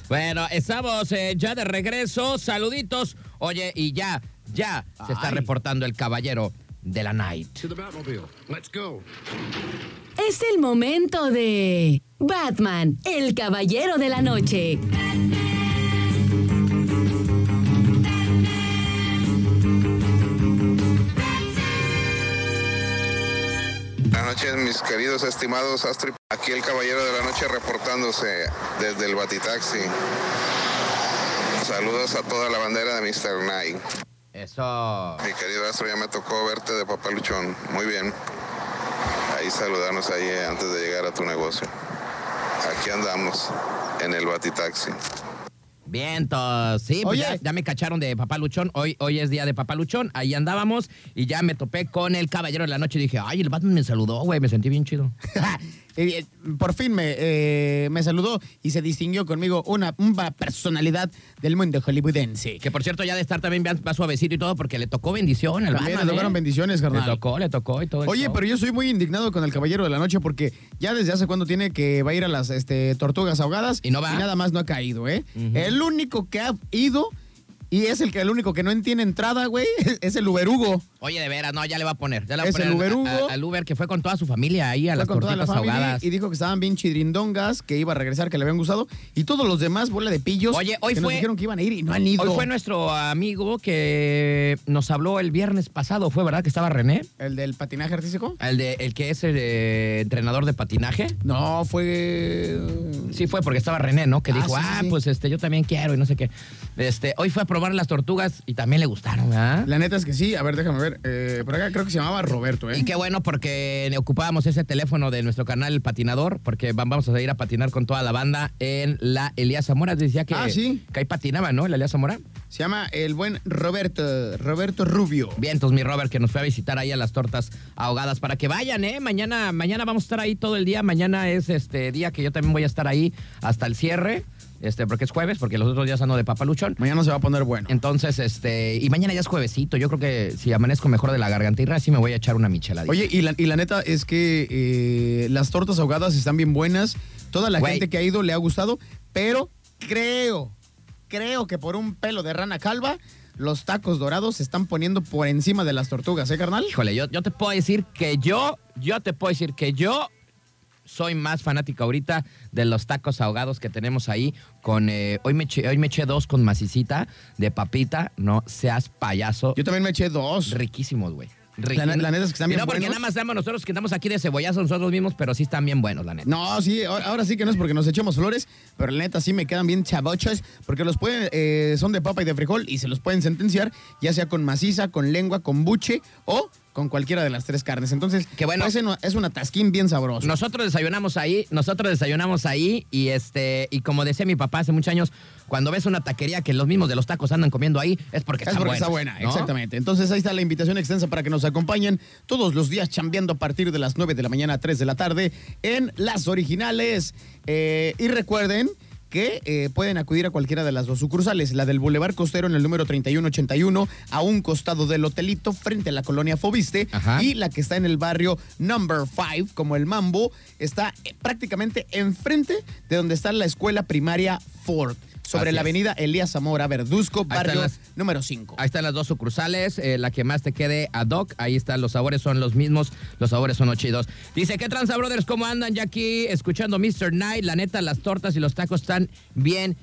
S3: Bueno, estamos eh, ya de regreso. Saluditos. Oye, y ya, ya se está
S2: Ay.
S3: reportando el caballero de la night.
S6: To the Batmobile. Let's go.
S4: Es el momento de Batman, el caballero de la noche.
S7: Buenas noches, mis queridos estimados Astri. Aquí el caballero de la noche reportándose desde el Batitaxi. Saludos a toda la bandera de Mr. Night.
S3: Eso.
S7: Mi querido Astro, ya me tocó verte de papaluchón. Muy bien. Ahí saludarnos ahí antes de llegar a tu negocio. Aquí andamos en el Batitaxi.
S3: Vientos, sí, pues
S2: Oye.
S3: ya, ya me cacharon de Papá Luchón. Hoy, hoy es día de Papá Luchón. Ahí andábamos y ya me topé con el caballero de la noche. Y dije, ay, el Batman me saludó, güey. Me sentí bien chido.
S2: Eh, eh, Por fin me, eh, me saludó y se distinguió conmigo una, una personalidad del mundo hollywoodense.
S3: Que por cierto, ya de estar también va, suavecito y todo porque le tocó bendición al Batman.
S2: le tocaron bendiciones,
S3: Le
S2: carnal.
S3: tocó, le tocó y todo.
S2: Oye,
S3: show.
S2: pero yo soy muy indignado con el Caballero de la Noche porque ya desde hace cuando tiene que va a ir a las este, tortugas ahogadas
S3: Y no va.
S2: nada más no ha caído, ¿eh? El único que ha ido y es el que el único que no tiene entrada, güey, es el Uberugo.
S3: Oye, de veras, no, ya le va a poner. Ya le va a
S2: Es
S3: poner
S2: el Uber
S3: a-
S2: Hugo.
S3: a- al Uber que fue con toda su familia ahí a
S2: Fue
S3: las
S2: con toda la familia
S3: ahogadas.
S2: y dijo que estaban bien chidrindongas, que iba a regresar, que le habían gustado. Y todos los demás, bola de pillos,
S3: Oye, hoy
S2: que nos
S3: fue-
S2: dijeron que iban a ir y no han ido.
S3: Hoy fue nuestro amigo que nos habló el viernes pasado, ¿fue verdad que estaba René?
S2: ¿El del patinaje artístico?
S3: El, de, el que es el eh, entrenador de patinaje.
S2: No, fue...
S3: Sí fue porque estaba René, ¿no? Que
S2: Ah,
S3: dijo,
S2: sí,
S3: ah,
S2: sí.
S3: pues este, yo también quiero y no sé qué. Este, hoy fue a probar las tortugas y también le gustaron, ¿verdad?
S2: La neta es que sí. A ver, déjame ver. Eh, por acá creo que se llamaba Roberto, ¿eh?
S3: Y qué bueno porque ocupábamos ese teléfono de nuestro canal El Patinador, porque va- vamos a ir a patinar con toda la banda en la Elías Zamora. Decía que,
S2: Ah, sí.
S3: que ahí patinaba, ¿no? La Elías Zamora.
S2: Se llama el buen Roberto, Roberto Rubio.
S3: Bien, entonces mi Robert que nos fue a visitar ahí a las tortas ahogadas para que vayan, ¿eh? Mañana, mañana vamos a estar ahí todo el día. Mañana es este día que yo también voy a estar ahí hasta el cierre, este, porque es jueves, porque los otros días ando de papaluchón.
S2: Mañana se va a poner bueno.
S3: Entonces, este, y mañana ya es juevesito. Yo creo que si amanezco mejor de la gargantilla, sí me voy a echar una micheladita.
S2: Oye, y la, y la neta es que eh, las tortas ahogadas están bien buenas. Toda la
S3: Güey.
S2: gente que ha ido le ha gustado, pero creo, creo que por un pelo de rana calva, los tacos dorados se están poniendo por encima de las tortugas, ¿eh, carnal?
S3: Híjole, yo, yo te puedo decir que yo, yo te puedo decir que yo soy más fanático ahorita de los tacos ahogados que tenemos ahí con eh, hoy me eché, hoy me eché dos con macicita de papita, no seas payaso.
S2: Yo también me eché dos.
S3: Riquísimos, güey.
S2: La ne- la neta es que están bien
S3: no porque
S2: buenos.
S3: nada más damos nosotros que estamos aquí de cebollazo nosotros mismos, pero sí están bien buenos, la neta.
S2: No, sí, ahora sí que no es porque nos echemos flores, pero la neta sí me quedan bien chavochos, porque los pueden, eh, son de papa y de frijol y se los pueden sentenciar, ya sea con maciza, con lengua, con buche o con cualquiera de las tres carnes. Entonces,
S3: Qué bueno.
S2: pues, es un- atasquín bien sabroso.
S3: Nosotros desayunamos ahí, nosotros desayunamos ahí y este y como decía mi papá hace muchos años, cuando ves una taquería que los mismos de los tacos andan comiendo ahí, es porque
S2: Es
S3: está
S2: porque
S3: buena.
S2: está buena,
S3: ¿no?
S2: exactamente. Entonces ahí está la invitación extensa para que nos acompañen todos los días chambeando a partir de las 9 de la mañana a 3 de la tarde en las originales. Eh, y recuerden que eh, pueden acudir a cualquiera de las dos sucursales, la del Boulevard Costero en el número 3181, a un costado del hotelito frente a la colonia Fobiste,
S3: Ajá.
S2: y la que está en el barrio Number 5, como el Mambo, está eh, prácticamente enfrente de donde está la escuela primaria Ford, sobre
S3: Así
S2: la
S3: es.
S2: avenida Elías Zamora Verduzco, barrio
S3: las-
S2: número 5.
S3: Ahí están las dos sucursales, eh, la que más te quede ad hoc, ahí están, los sabores son los mismos, los sabores son los chidos. Dice, ¿qué tranza, brothers? ¿Cómo andan ya aquí escuchando Mr. Night? La neta, las tortas y los tacos están bien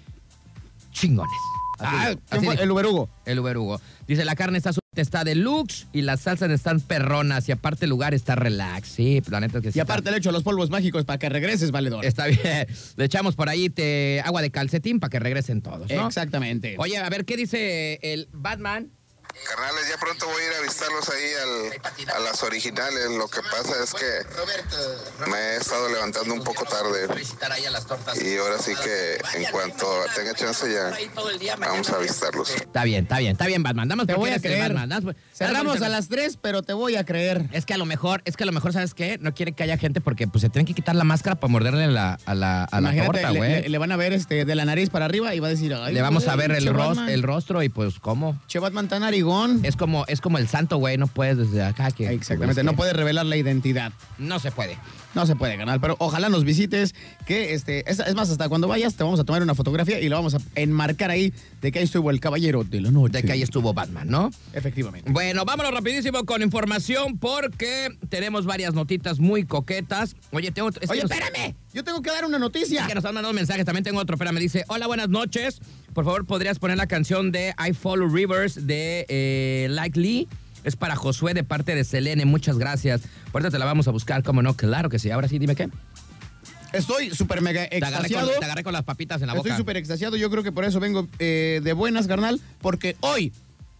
S3: chingones. Así-
S2: Ah,
S3: así
S2: ¿quién fue?
S3: dijo.
S2: El Uber Hugo.
S3: El Uber Hugo. Dice, la carne está, está deluxe y las salsas están perronas y aparte el lugar está relax. Sí, la neta es que sí.
S2: Y
S3: está-
S2: aparte le echo los polvos mágicos para que regreses, valedor.
S3: Está bien. Le echamos por ahí te, agua de calcetín para que regresen todos, ¿no?
S2: Exactamente.
S3: Oye, a ver, ¿qué dice el Batman?
S7: Carnales, ya pronto voy a ir a visitarlos ahí al- a las originales. Lo que pasa es que me he estado levantando un poco tarde. Y ahora sí que en cuanto tenga chance ya vamos a visitarlos.
S3: Está bien, está bien, está bien, Batman. Damos
S2: Te voy a creer.
S3: Batman.
S2: Cerramos a las 3, pero te voy a creer.
S3: Es que a lo mejor, es que a lo mejor, ¿sabes qué? No quiere que haya gente porque pues se tienen que quitar la máscara para morderle la, a la, a la
S2: Imagínate,
S3: torta,
S2: le,
S3: güey.
S2: le-
S3: Le,
S2: le van a ver este de la nariz para arriba y va a decir, ay,
S3: vamos a ver el,
S2: che
S3: ros-
S2: Batman,
S3: el rostro y pues, ¿cómo?
S2: Che Batman tan
S3: Es como, es como el santo, güey. No puedes desde acá que.
S2: Exactamente, no puede revelar la identidad.
S3: No se puede.
S2: No se puede ganar, pero ojalá nos visites, que este, es, es más, hasta cuando vayas te vamos a tomar una fotografía y lo vamos a enmarcar ahí de que ahí estuvo el caballero de la noche.
S3: De que ahí estuvo Batman, ¿no?
S2: Efectivamente.
S3: Bueno, vámonos rapidísimo con información porque tenemos varias notitas muy coquetas. Oye, tengo...
S2: Oye, espérame, yo tengo que dar una noticia.
S3: Que nos han mandado mensajes, también tengo otro, espérame, dice, hola, buenas noches, por favor, ¿podrías poner la canción de I Follow Rivers de eh, Like Lee? Es para Josué de parte de Selene, muchas gracias. Ahorita te la vamos a buscar, ¿cómo no? Claro que sí, ahora sí, dime qué.
S2: Estoy súper mega
S3: Te agarré, con,
S2: extasiado.
S3: te agarré con las papitas en la
S2: Estoy
S3: boca.
S2: súper extasiado, yo creo que por eso vengo eh, de buenas, carnal, porque hoy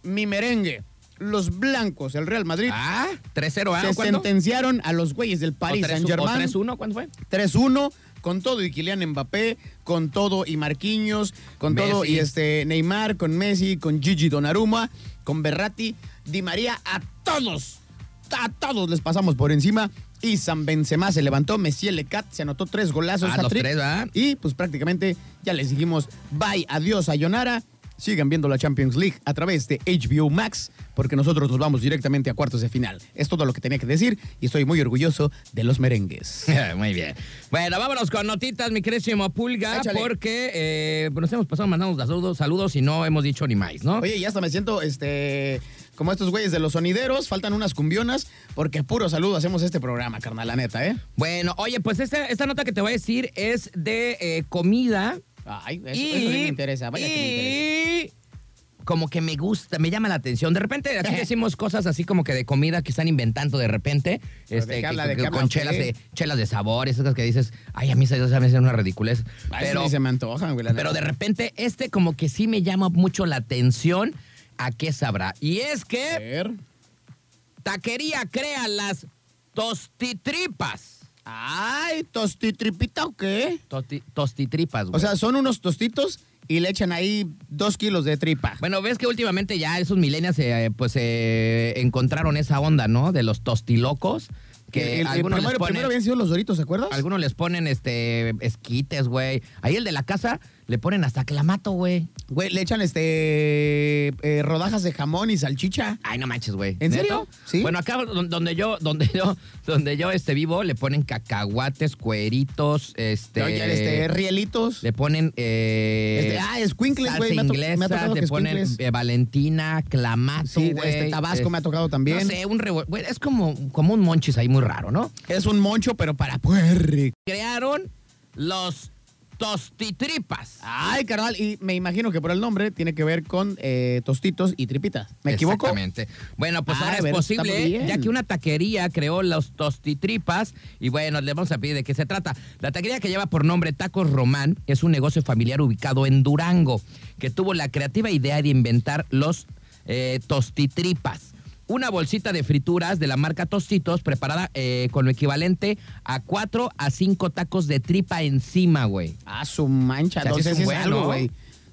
S2: mi merengue, los blancos, el Real Madrid,
S3: Ah, 3-0, ¿ah?
S2: se
S3: ¿Cuándo?
S2: sentenciaron a los güeyes del Paris
S3: ¿O 3-1?
S2: Saint-Germain.
S3: ¿O 3-1? ¿Cuándo fue?
S2: 3-1 con todo y Kylian Mbappé, con todo y Marquinhos, con todo y este Neymar, con Messi, con Gigi Donnarumma, con Berratti, Di María, a todos, a todos les pasamos por encima. Y San Benzema se levantó, Messi Lecat se anotó tres golazos.
S3: Ah, los tres.
S2: Y pues prácticamente ya les dijimos bye, adiós, sayonara. Sigan viendo la Champions League a través de HBO Max, porque nosotros nos vamos directamente a cuartos de final. Es todo lo que tenía que decir y estoy muy orgulloso de los merengues.
S3: Muy bien. Bueno, vámonos con notitas, mi querísimo Pulga,
S2: Échale.
S3: porque eh, pues nos hemos pasado mandando saludos, saludos y no hemos dicho ni más, ¿no?
S2: Oye, ya hasta me siento este como estos güeyes de los sonideros, faltan unas cumbionas, porque puro saludo hacemos este programa, carnal, la neta, ¿eh?
S3: Bueno, oye, pues esta, esta nota que te voy a decir es de eh, comida.
S2: Ay, eso,
S3: y,
S2: eso sí me interesa, vaya que me interesa.
S3: y como que me gusta, me llama la atención. De repente aquí decimos cosas así como que de comida que están inventando de repente.
S2: ¿Pero
S3: Este,
S2: de
S3: que-
S2: habla?
S3: que-
S2: ¿De habla
S3: con chelas de, chelas de sabor, esas cosas que dices, ay, a mí se me hacen una ridiculez.
S2: Ay,
S3: Pero,
S2: sí se me antojan, güey,
S3: pero de repente este como que sí me llama mucho la atención a qué sabrá. Y es
S2: A
S3: que
S2: ver.
S3: Taquería crea las tostitripas.
S2: Ay, tostitripita o qué?
S3: Tosti- tostitripas, güey.
S2: O sea, son unos tostitos y le echan ahí dos kilos de tripa.
S3: Bueno, ves que últimamente ya esos millennials eh, pues eh, encontraron esa onda, ¿no? De los tostilocos. Que
S2: el, el- el
S3: algunos,
S2: primero,
S3: les ponen,
S2: primero habían sido los doritos, ¿se acuerdas?
S3: algunos les ponen este esquites, güey. Ahí el de la casa le ponen hasta clamato, güey.
S2: Güey, le echan este eh, rodajas de jamón y salchicha.
S3: Ay, no manches, güey.
S2: ¿En
S3: ¿Neto?
S2: serio? Sí.
S3: Bueno, acá don- donde yo, donde yo, donde yo este vivo, le ponen cacahuates, cueritos, este.
S2: Oye, este, rielitos.
S3: Le ponen eh,
S2: Este, ah, escuincles, güey, me ha to-
S3: inglesa,
S2: me ha tocado que
S3: ponen eh, Valentina, clamato,
S2: Sí,
S3: güey.
S2: este Tabasco me ha tocado también.
S3: No sé, un revol- es como, como un monchis ahí muy raro, ¿no?
S2: Es un moncho, pero para puerri.
S3: Crearon los tostitripas.
S2: Ay, carnal, y me imagino que por el nombre tiene que ver con eh, tostitos y tripitas. ¿Me equivoco?
S3: Exactamente. Bueno, pues
S2: Ah,
S3: ahora es posible, ya que una taquería creó los tostitripas. Y bueno, le vamos a pedir de qué se trata. La taquería que lleva por nombre Tacos Román es un negocio familiar ubicado en Durango, que tuvo la creativa idea de inventar los eh, tostitripas. Una bolsita de frituras de la marca Tostitos preparada eh, con lo equivalente a 4 a 5 tacos de tripa encima, güey.
S2: Ah, su mancha.
S3: O sea, sí
S2: Entonces
S3: es
S2: sí
S3: un
S2: es
S3: buen,
S2: algo, güey.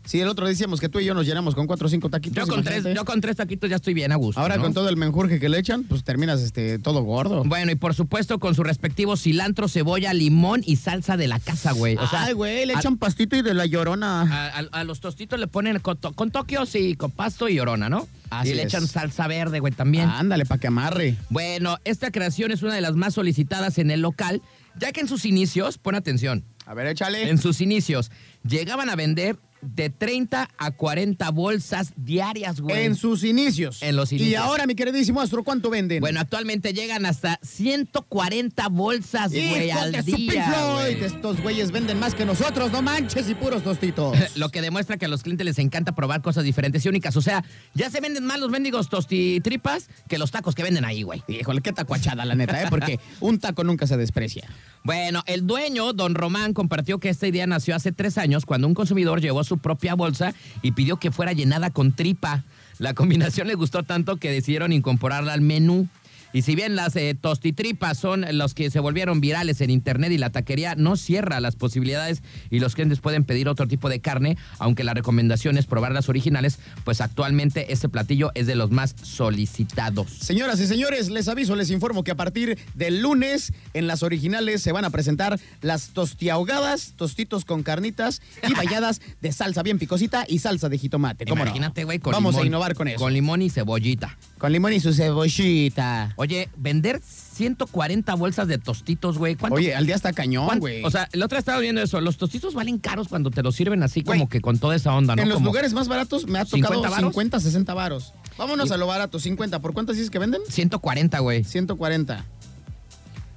S2: Sí, el otro decíamos que tú y yo nos llenamos con cuatro o cinco taquitos.
S3: Yo con, tres, yo con tres taquitos ya estoy bien a gusto.
S2: Ahora
S3: ¿no?
S2: con todo el menjurje que le echan, pues terminas este, todo gordo.
S3: Bueno, y por supuesto con su respectivo cilantro, cebolla, limón y salsa de la casa, güey. O sea,
S2: Ay, güey, le
S3: a-
S2: echan pastito y de la llorona.
S3: A, a- a los tostitos le ponen con, to- con Tokio, sí, con pasto y orona, ¿no?
S2: Así
S3: y le
S2: es.
S3: echan salsa verde, güey, también.
S2: Ándale, para que amarre.
S3: Bueno, esta creación es una de las más solicitadas en el local, ya que en sus inicios, pon atención,
S2: A ver, échale.
S3: en sus inicios llegaban a vender de 30 a 40 bolsas diarias, güey.
S2: En sus inicios.
S3: En los
S2: Y
S3: inicios.
S2: ahora, mi queridísimo Astro, ¿cuánto venden?
S3: Bueno, actualmente llegan hasta 140 bolsas, güey, al día,
S2: Floyd,
S3: güey.
S2: Estos güeyes venden más que nosotros, no manches, y puros tostitos.
S3: Lo que demuestra que a los clientes les encanta probar cosas diferentes y únicas. O sea, ya se venden más los mendigos tostitripas que los tacos que venden ahí, güey.
S2: Híjole, qué tacuachada, la neta, ¿eh? Porque un taco nunca se desprecia.
S3: Bueno, el dueño, don Román, compartió que esta idea nació hace tres años cuando un consumidor llevó su propia bolsa y pidió que fuera llenada con tripa. La combinación le gustó tanto que decidieron incorporarla al menú. Y si bien las eh, tostitripas son los que se volvieron virales en internet y la taquería no cierra las posibilidades y los clientes pueden pedir otro tipo de carne, aunque la recomendación es probar las originales, pues actualmente este platillo es de los más solicitados.
S2: Señoras y señores, les aviso, les informo que a partir del lunes en las originales se van a presentar las tostiahogadas, tostitos con carnitas y bañadas de salsa bien picosita y salsa de jitomate.
S3: Imagínate, güey, con
S2: Vamos
S3: limón.
S2: a innovar con eso.
S3: Con limón y cebollita.
S2: Con limón y su cebollita.
S3: Oye, vender 140 bolsas de tostitos, güey. ¿Cuánto?
S2: Oye, al día está cañón, güey.
S3: O sea, el otro día estaba viendo eso. Los tostitos valen caros cuando te los sirven así
S2: Güey,
S3: como que con toda esa onda, ¿no?
S2: en los
S3: Como-
S2: lugares más baratos me ha tocado
S3: 50 varos.
S2: 50, 60 varos. Vámonos a lo barato, 50. ¿Por cuántas dices que venden?
S3: 140, güey.
S2: 140.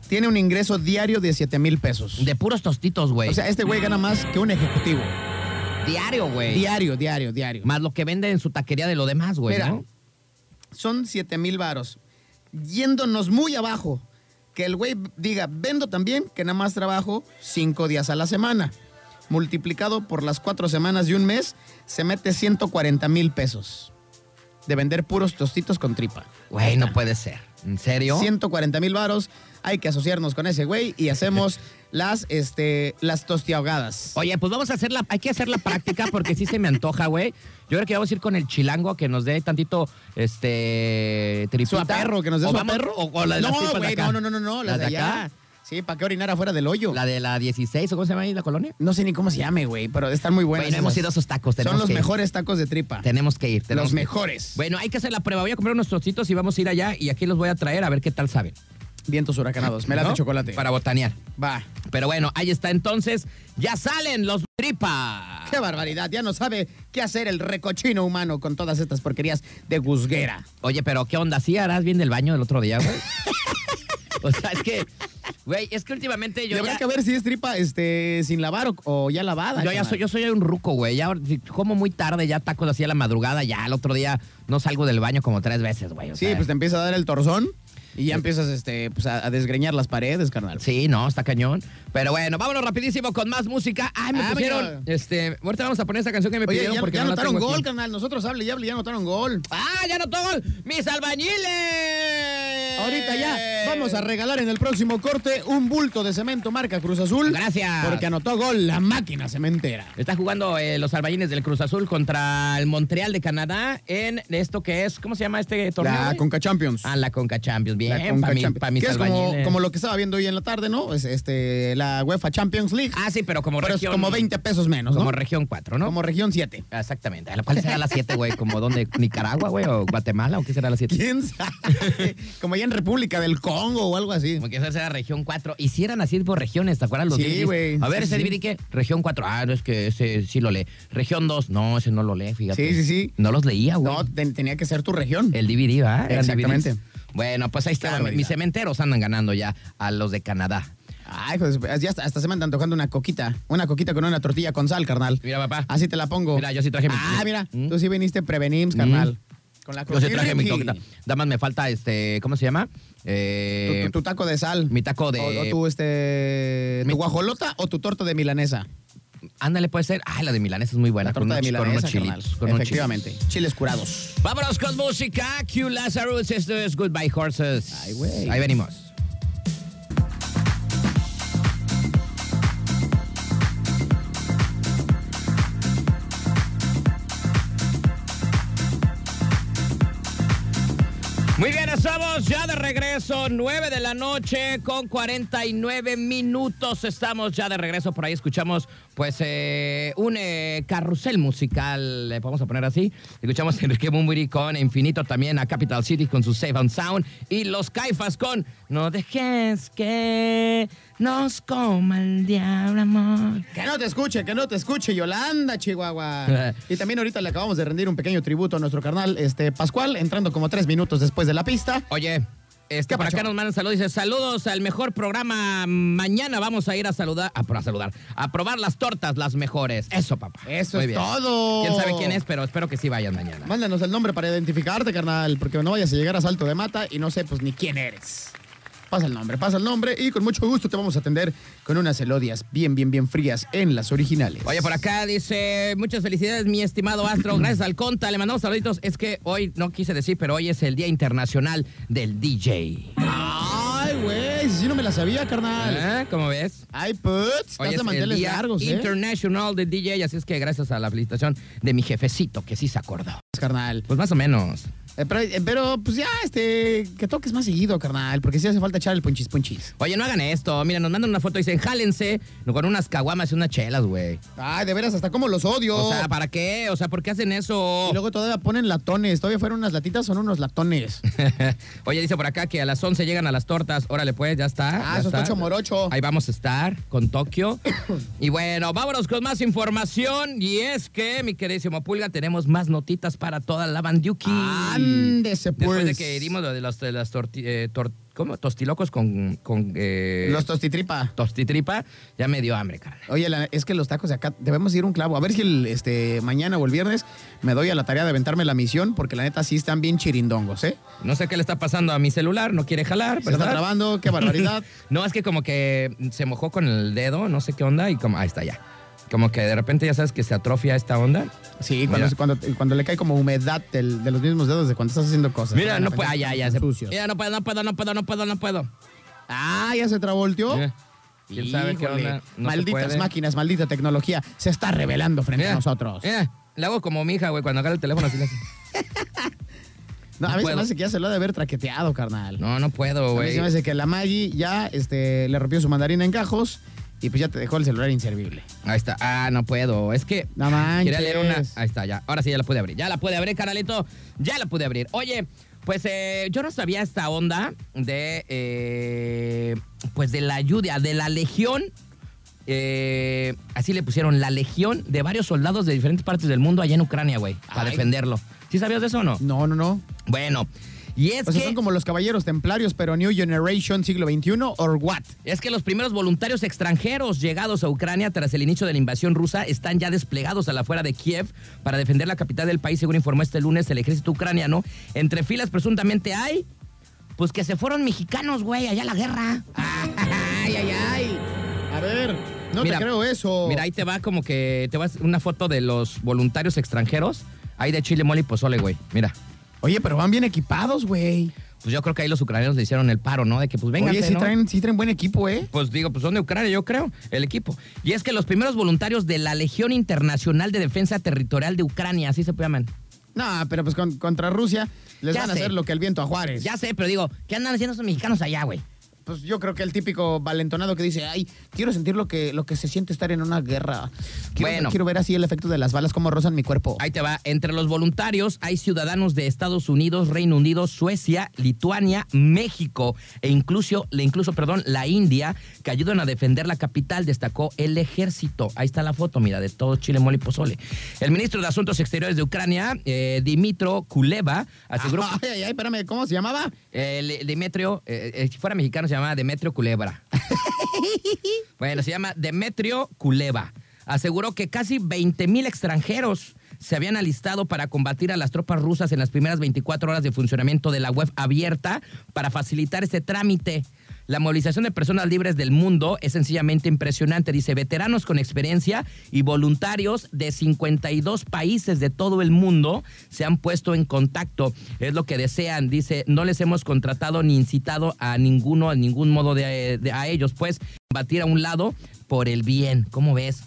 S2: Tiene un ingreso diario de 7 mil pesos.
S3: De puros tostitos, güey.
S2: O sea, este güey gana más que un ejecutivo.
S3: diario, güey.
S2: Diario, diario, diario.
S3: Más lo que vende en su taquería de lo demás, güey,
S2: Mira,
S3: ¿no?
S2: Son 7 mil varos. Yéndonos muy abajo, que el güey diga, vendo también, que nada más trabajo 5 días a la semana. Multiplicado por las 4 semanas de un mes, se mete 140 mil pesos. De vender puros tostitos con tripa.
S3: Güey, no puede ser. ¿En serio?
S2: 140 mil varos. Hay que asociarnos con ese güey y hacemos las, este, las tostiahogadas.
S3: Oye, pues vamos a hacer la, hay que hacer la práctica porque sí se me antoja, güey. Yo creo que vamos a ir con el chilango que nos dé tantito, este, tripita.
S2: ¿Su perro? ¿Que nos dé
S3: O
S2: su
S3: vamos-
S2: perro?
S3: O, o la de las
S2: no, güey,
S3: acá.
S2: no, no, no, no, no, las, de allá. Sí, ¿para qué orinar afuera del hoyo?
S3: La de la 16, ¿o cómo se llama ahí la colonia?
S2: No sé ni cómo se llame, güey, pero están muy buenas.
S3: Güey, no hemos ido a esos tacos.
S2: Son los
S3: ir.
S2: mejores tacos de tripa.
S3: Tenemos que ir. tenemos
S2: Los
S3: que ir.
S2: mejores.
S3: Bueno, hay que hacer la prueba. Voy a comprar unos trocitos y vamos a ir allá y aquí los voy a traer a ver qué tal saben.
S2: Vientos huracanados. Me la
S3: ¿no?
S2: de chocolate.
S3: Para botanear.
S2: Va.
S3: Pero bueno, ahí está entonces. Ya salen los tripa.
S2: Qué barbaridad. Ya no sabe qué hacer el recochino humano con todas estas porquerías de guzguera.
S3: Oye, pero ¿qué onda? ¿Sí harás bien del baño el otro día, güey? o sea, es que, güey, es que últimamente yo
S2: habrá
S3: ya...
S2: que ver si es tripa este, sin lavar o, o ya lavada.
S3: Yo ya soy, yo soy un ruco, güey. Ya como muy tarde, ya tacos así a la madrugada, ya el otro día no salgo del baño como tres veces, güey.
S2: Sí,
S3: sea,
S2: pues te empieza a dar el torzón y ya empiezas este, pues, a, a desgreñar las paredes, carnal.
S3: Sí, no, está cañón. Pero bueno, vámonos rapidísimo con más música. Ay, me
S2: Ah,
S3: pusieron,
S2: mira.
S3: este, ahorita vamos a poner esta canción que me
S2: Oye,
S3: pidieron
S2: ya,
S3: porque
S2: ya
S3: no
S2: anotaron gol,
S3: aquí.
S2: carnal. Nosotros hable y hable, ya anotaron gol.
S3: ¡Ah, ya anotó gol! ¡Mis albañiles!
S2: Ahorita ya vamos a regalar en el próximo corte un bulto de cemento marca Cruz Azul.
S3: Gracias.
S2: Porque anotó gol la máquina cementera.
S3: Está jugando eh, los albañines del Cruz Azul contra el Montreal de Canadá en esto que es, ¿cómo se llama este torneo?
S2: La? Conca Champions.
S3: Ah, la Conca Champions. Bien, para mi, pa' mis
S2: que es como, lo que estaba viendo hoy en la tarde, ¿no? Es este, la UEFA Champions League.
S3: Ah, sí, pero como
S2: pero es
S3: región...
S2: como 20 pesos menos, ¿no?
S3: Como región 4, ¿no?
S2: Como región 7.
S3: Exactamente. ¿Cuál será la 7, güey? ¿Como dónde? ¿Nicaragua, güey? ¿O Guatemala? ¿O qué será la 7?
S2: ¿Quién sabe? como ya en República del Congo o algo así.
S3: Como que esa será región 4. Hicieran así por regiones, ¿te acuerdas los
S2: Sí, güey.
S3: A ver,
S2: Sí,
S3: ese
S2: sí.
S3: DVD qué? Región 4. Ah, no es que ese sí lo lee. Región 2. No, ese no lo lee, fíjate.
S2: Sí, sí, sí.
S3: No los leía, güey.
S2: No, ten- tenía que ser tu región.
S3: El DVD, ¿va? Eran
S2: Exactamente.
S3: Bueno, pues ahí está. Mis cementeros andan ganando ya a los de Canadá.
S2: Ay, pues ya hasta, hasta se me andan tocando una coquita. Una coquita con una tortilla con sal, carnal.
S3: Mira, papá.
S2: Así te la pongo.
S3: Mira, yo sí traje mi-
S2: Ah, mira.
S3: ¿Mm?
S2: Tú sí viniste prevenims, carnal. Con la
S3: Yo sí traje mi
S2: coquita.
S3: coquita. Nada más me falta, este, ¿cómo se llama?
S2: Tu,
S3: Eh,
S2: tu- tu taco de sal.
S3: mi taco de-
S2: O, o tu, este...
S3: Mi-
S2: ¿Tu guajolota o tu torta de milanesa?
S3: Ándale, puede ser. Ah, la de Milanesa es muy buena.
S2: La
S3: con
S2: de
S3: unos, con
S2: milanesa,
S3: unos chilitos. con unos
S2: Efectivamente.
S3: chilitos.
S2: Chiles curados.
S3: Vámonos con música. Q Lazarus. Esto es Goodbye Horses.
S2: Ay, güey.
S3: Ahí venimos. Muy bien, estamos ya de regreso, 9 de la noche con 49 minutos. Estamos ya de regreso, por ahí escuchamos pues eh, un eh, carrusel musical, le a poner así. Escuchamos a Enrique Bumburi con Infinito también, a Capital City con su Safe and Sound y los Caifas con No dejes que nos coma el diablo, amor.
S2: Que no te escuche, que no te escuche, Yolanda, Chihuahua. y también ahorita le acabamos de rendir un pequeño tributo a nuestro carnal este, Pascual, entrando como tres minutos después de la pista.
S3: Oye, este,
S2: ¿Qué
S3: por acá nos mandan saludos. Dice, saludos al mejor programa. Mañana vamos a ir a saludar, a, a saludar, a probar las tortas, las mejores. Eso, papá.
S2: Eso
S3: Muy
S2: es
S3: bien.
S2: todo.
S3: ¿Quién sabe quién es? Pero espero que sí vayan mañana.
S2: Mándanos el nombre para identificarte, carnal, porque no vayas a llegar a Salto de Mata y no sé, pues, ni quién eres. Pasa el nombre, pasa el nombre y con mucho gusto te vamos a atender con unas elodias bien, bien, bien frías en las originales.
S3: Oye, por acá dice, muchas felicidades, mi estimado Astro. Gracias al Conta, le mandamos saluditos. Es que hoy, no quise decir, pero hoy es el Día Internacional del DJ.
S2: Ay, güey, si no me la sabía, carnal.
S3: ¿Eh? ¿Cómo ves?
S2: Ay, putz, estás de
S3: el Día
S2: largos, ¿eh?
S3: International del DJ, así es que gracias a la felicitación de mi jefecito, que sí se acordó.
S2: carnal.
S3: Pues más o menos.
S2: Eh, pero, eh, pero, pues ya, este, que toques más seguido, carnal, porque sí hace falta echar el punchis punchis.
S3: Oye, no hagan esto. Mira, nos mandan una foto y dicen, jálense con unas caguamas y unas chelas, güey.
S2: Ay, de veras, hasta como los odio.
S3: O sea, ¿para qué? O sea, ¿por qué hacen eso?
S2: Y luego todavía ponen latones. Todavía fueron unas latitas, son unos latones.
S3: Oye, dice por acá que a las 11 llegan a las tortas. Órale, pues, ya está.
S2: Ah, eso hecho morocho.
S3: Ahí vamos a estar con Tokio. y bueno, vámonos con más información. Y es que, mi queridísimo Pulga, tenemos más notitas para toda la bandiuki.
S2: Ándese,
S3: Después de
S2: pues.
S3: que dimos lo de los, de las torti- eh, tor- ¿cómo? tostilocos con, con eh,
S2: Los tostitripa.
S3: tostitripa, ya me dio hambre, carnal.
S2: Oye, la- es que los tacos de acá debemos ir un clavo. A ver si el, este, mañana o el viernes me doy a la tarea de aventarme la misión, porque la neta sí están bien chirindongos, ¿eh?
S3: No sé qué le está pasando a mi celular, no quiere jalar,
S2: Se está trabando, qué barbaridad.
S3: No, es que como que se mojó con el dedo, no sé qué onda, y como, ahí está ya. Como que de repente ya sabes que se atrofia esta onda.
S2: Sí, cuando, cuando, cuando le cae como humedad del- de los mismos dedos de cuando estás haciendo cosas.
S3: Mira, no puedo, ah, ya, ya. Se, mira, no puedo, no puedo, no puedo, no puedo, no puedo.
S2: Ah, ya se travolteó.
S3: ¿Quién sabe qué
S2: Híjole,
S3: onda? No se
S2: Malditas máquinas, maldita tecnología. Se está revelando frente a nosotros.
S3: Mira, le hago como mi hija, güey, cuando agarra el teléfono así le hace.
S2: No, a
S3: no
S2: mí se
S3: puedo.
S2: me hace que ya se lo ha de haber traqueteado, carnal.
S3: No, no puedo,
S2: a mí
S3: güey.
S2: se me hace que la Maggie ya este, le rompió su mandarina en gajos y pues ya te dejó el celular inservible.
S3: Ahí está. Ah, no puedo. Es que
S2: No manches.
S3: quería leer una. Ahí está, ya. Ahora sí ya la pude abrir. Ya la pude abrir, carnalito. Ya la pude abrir. Oye, pues eh, yo no sabía esta onda de. eh, pues de la ayuda, de la legión. eh, así le pusieron la legión de varios soldados de diferentes partes del mundo allá en Ucrania, güey, para defenderlo. ¿Sí sabías de eso o no?
S2: No, no, no.
S3: Bueno, y es
S2: O sea,
S3: que.
S2: son como los caballeros templarios, pero New Generation siglo XXI, or what?
S3: Es que los primeros voluntarios extranjeros llegados a Ucrania tras el inicio de la invasión rusa están ya desplegados a la afuera de Kiev para defender la capital del país, según informó este lunes el ejército ucraniano. Entre filas presuntamente hay, pues que se fueron mexicanos, güey, allá a la guerra.
S2: Ay, ay, ay. A ver, no
S3: Mira,
S2: te creo eso.
S3: Mira, ahí te va como que, te vas una foto de los voluntarios extranjeros, ahí de Chile, mole y pozole, güey. Mira.
S2: Oye, pero van bien equipados, güey.
S3: Pues yo creo que ahí los ucranianos le hicieron el paro, ¿no? De que pues vengan,
S2: Oye, sí traen, sí traen buen equipo, ¿eh?
S3: Pues digo, pues son de Ucrania, yo creo, el equipo. Y es que los primeros voluntarios de la Legión Internacional de Defensa Territorial de Ucrania, así se llaman.
S2: No, pero pues con- contra Rusia les
S3: Ya
S2: van a hacer lo que el viento a Juárez.
S3: Ya sé, pero digo, ¿qué andan haciendo esos mexicanos allá, güey?
S2: Pues yo creo que el típico valentonado que dice, ay, quiero sentir lo que, lo que se siente estar en una guerra. Quiero,
S3: Bueno.
S2: quiero ver así el efecto de las balas, cómo rozan mi cuerpo.
S3: Ahí te va. Entre los voluntarios hay ciudadanos de Estados Unidos, Reino Unido, Suecia, Lituania, México e incluso, le incluso, perdón, la India, que ayudan a defender la capital, destacó el ejército. Ahí está la foto, mira, de todo Chile, mole y pozole. El ministro de Asuntos Exteriores de Ucrania, eh, Dimitro Kuleva, aseguró
S2: Ay, ay, ay, espérame, ¿cómo se llamaba?
S3: El Demetrio, eh, eh, si fuera mexicano se llama Demetrio Culebra. bueno, se llama Demetrio Culeva. Aseguró que casi 20 mil extranjeros se habían alistado para combatir a las tropas rusas en las primeras 24 horas de funcionamiento de la web abierta para facilitar ese trámite. La movilización de personas libres del mundo es sencillamente impresionante. Dice, veteranos con experiencia y voluntarios de 52 países de todo el mundo se han puesto en contacto. Es lo que desean. Dice, no les hemos contratado ni incitado a ninguno, a ningún modo de, de- a ellos, pues, batir a un lado por el bien. ¿Cómo ves?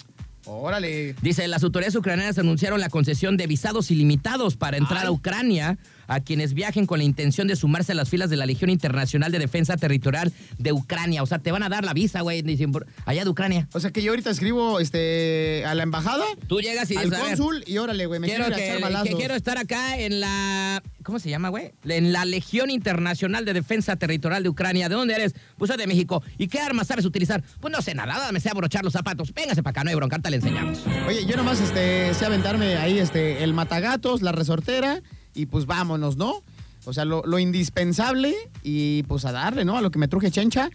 S2: Órale.
S3: Dice, las autoridades ucranianas anunciaron la concesión de visados ilimitados para entrar a Ucrania a quienes viajen con la intención de sumarse a las filas de la Legión Internacional de Defensa Territorial de Ucrania. O sea, te van a dar la visa, güey, allá de Ucrania.
S2: O sea que yo ahorita escribo este, a la embajada,
S3: Tú llegas y
S2: al
S3: dices, a ver,
S2: cónsul y órale, güey, me
S3: quiero,
S2: quiero echar
S3: que, que quiero estar acá en la... ¿Cómo se llama, güey? En la Legión Internacional de Defensa Territorial de Ucrania. ¿De dónde eres? Pues soy de México. ¿Y qué armas sabes utilizar? Pues no sé nada, nada me sé abrochar los zapatos. Véngase para acá, no hay bronca, ahorita le enseñamos.
S2: Oye, yo nomás este, sé aventarme ahí este, el matagatos, la resortera y pues vámonos, ¿no? O sea, lo, lo indispensable y pues a darle, ¿no? A lo que me truje chencha.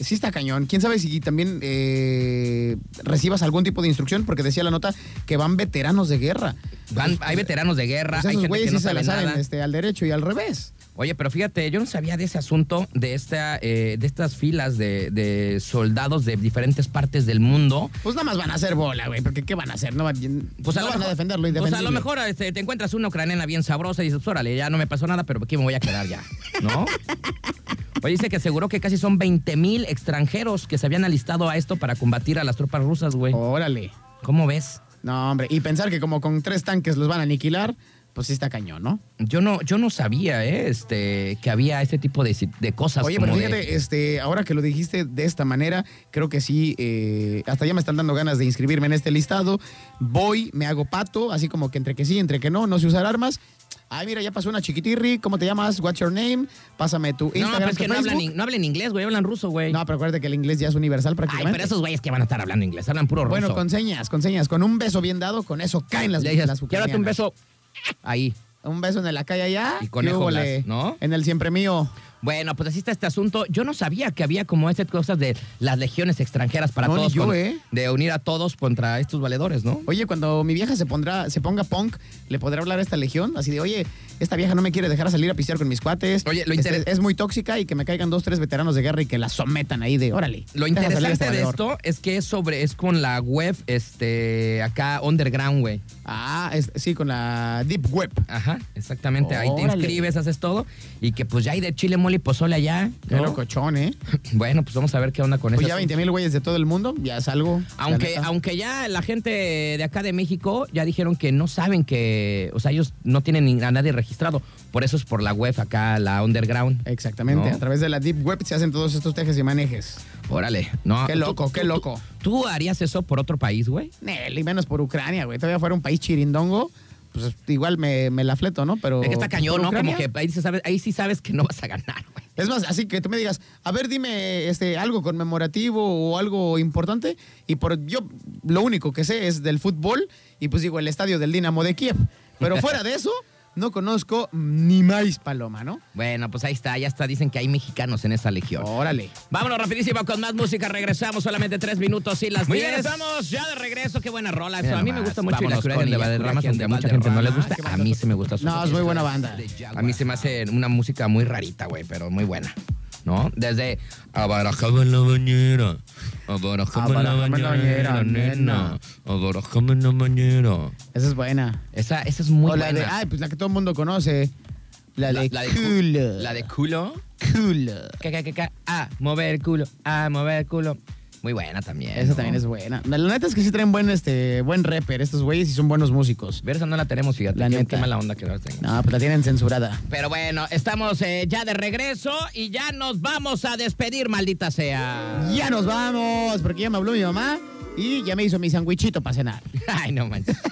S2: Sí está cañón. ¿Quién sabe si también eh, recibas algún tipo de instrucción? Porque decía la nota que van veteranos de guerra.
S3: Van-
S2: Pues,
S3: hay veteranos de guerra,
S2: pues
S3: hay gente
S2: güeyes
S3: que no
S2: sí se la saben este, al derecho y al revés.
S3: Oye, pero fíjate, yo no sabía de ese asunto, de esta, eh, de estas filas de, de soldados de diferentes partes del mundo.
S2: Pues nada más van a hacer bola, güey, porque ¿qué van a hacer? No van,
S3: Pues
S2: no
S3: a, lo
S2: van a
S3: mejor,
S2: defender lo
S3: pues a lo mejor este, te encuentras una ucraniana bien sabrosa y dices, "Pues, órale, ya no me pasó nada, pero aquí me voy a quedar ya, ¿no? Oye, dice que aseguró que casi son 20 mil extranjeros que se habían alistado a esto para combatir a las tropas rusas, güey.
S2: Órale.
S3: ¿Cómo ves?
S2: No, hombre, y pensar que como con tres tanques los van a aniquilar, pues sí está cañón, ¿no?
S3: Yo no, yo no sabía, ¿eh? Este, que había este tipo de, de cosas.
S2: Oye,
S3: como
S2: pero
S3: de-
S2: fíjate, este, ahora que lo dijiste de esta manera, creo que sí, eh, hasta ya me están dando ganas de inscribirme en este listado. Voy, me hago pato, así como que entre que sí, entre que no, no sé usar armas. Ay, mira, ya pasó una chiquitirri, ¿cómo te llamas? What's your name? Pásame tu
S3: No,
S2: Instagram,
S3: pero es que no hablan, no hablan inglés, güey, hablan ruso, güey.
S2: No, pero acuérdate que el inglés ya es universal
S3: Ay,
S2: prácticamente.
S3: pero esos güeyes que van a estar hablando inglés, hablan puro ruso.
S2: Bueno, con señas, con señas, con un beso bien dado, con eso caen las,
S3: Le dices,
S2: las
S3: "Quiero darte un
S2: ucranianas.
S3: beso ahí.
S2: Un beso en la calle allá.
S3: Y
S2: ¿qué
S3: conéjolas,
S2: húbole?
S3: ¿no?
S2: En el siempre mío.
S3: Bueno, pues así está este asunto. Yo no sabía que había como estas cosas de las legiones extranjeras para
S2: No,
S3: todos.
S2: yo,
S3: con-
S2: ¿eh?
S3: De unir a todos contra estos valedores, ¿no?
S2: Oye, cuando mi vieja se pondrá, se ponga punk, le podrá hablar a esta legión, así de, oye, esta vieja no me quiere dejar salir a pistear con mis cuates.
S3: Oye, lo
S2: Este, es muy tóxica y que me caigan dos, tres veteranos de guerra y que la sometan ahí de, órale.
S3: Lo interesante
S2: este
S3: de
S2: valedor".
S3: esto es que es sobre, es con la web, este, acá, underground, güey.
S2: Ah, es- sí, con la Deep Web.
S3: Ajá, exactamente. Ahí te inscribes, haces todo. Y que pues ya hay de chile, mole y pozole allá.
S2: Qué
S3: ¿no?
S2: locochón, ¿eh?
S3: Bueno, pues vamos a ver qué onda con
S2: Pues
S3: eso.
S2: ya 20 mil güeyes de todo el mundo, ya es algo.
S3: Aunque, aunque ya la gente de acá de México ya dijeron que no saben que, o sea, ellos no tienen a nadie registrado. Por eso es por la web acá, la underground.
S2: Exactamente,
S3: ¿No?
S2: a través de la Deep Web se hacen todos estos tejes y manejes.
S3: Órale, no.
S2: Qué
S3: ¿tú-
S2: loco,
S3: tú-
S2: qué
S3: tú-
S2: loco.
S3: ¿Tú harías eso por otro país, güey?
S2: Nel, y menos por Ucrania, güey. Todavía fuera un país chirindongo, pues igual me, me la fleto, ¿no? Pero.
S3: Es que está cañón, ¿no? Como que ahí sí, sabes, ahí sí sabes que no vas a ganar, güey.
S2: Es más, así que tú me digas, a ver, dime este, algo conmemorativo o algo importante. Y por yo lo único que sé es del fútbol y pues digo el estadio del Dinamo de Kiev. Pero fuera de eso, no conozco ni más paloma, ¿no?
S3: Bueno, pues ahí está, ya está. Dicen que hay mexicanos en esa legión.
S2: Órale.
S3: Vámonos rapidísimo con más música. Regresamos solamente tres minutos y las
S2: Muy
S3: 10.
S2: bien,
S3: estamos ya de regreso. Qué buena rola.
S2: Mira
S3: Eso, a mí me gusta mucho.
S2: vámonos
S3: y la
S2: con
S3: de Valderrama, aunque a mucha gente no les gusta. A mí sí me gusta. su
S2: No, es muy buena banda.
S3: A mí se me hace una música muy rarita, güey, pero muy buena. ¿No? Desde Abarajaba en la bañera. Abarajaba en la
S2: la
S3: bañera, nena. Abarajaba en la bañera.
S2: Esa es buena.
S3: Esa, esa es muy
S2: o la
S3: buena.
S2: de, ay, pues la que todo el mundo conoce. La, de,
S3: la de cu-
S2: culo.
S3: La de culo.
S2: culo.
S3: Ca, ca, ca. Ah, mover el culo. Ah, mover el culo. Muy buena también.
S2: Esa
S3: ¿no?
S2: también es buena. La neta es que sí traen buen, este, buen rapper estos güeyes y son buenos músicos.
S3: Ver, esa no la tenemos, fíjate.
S2: La neta.
S3: qué mala onda que no la tenemos.
S2: No, pues la tienen censurada.
S3: Pero bueno, estamos eh, ya de regreso y ya nos vamos a despedir, maldita sea.
S2: Ya nos vamos, porque ya me habló mi mamá y ya me hizo mi sandwichito para cenar.
S3: Ay, no manches.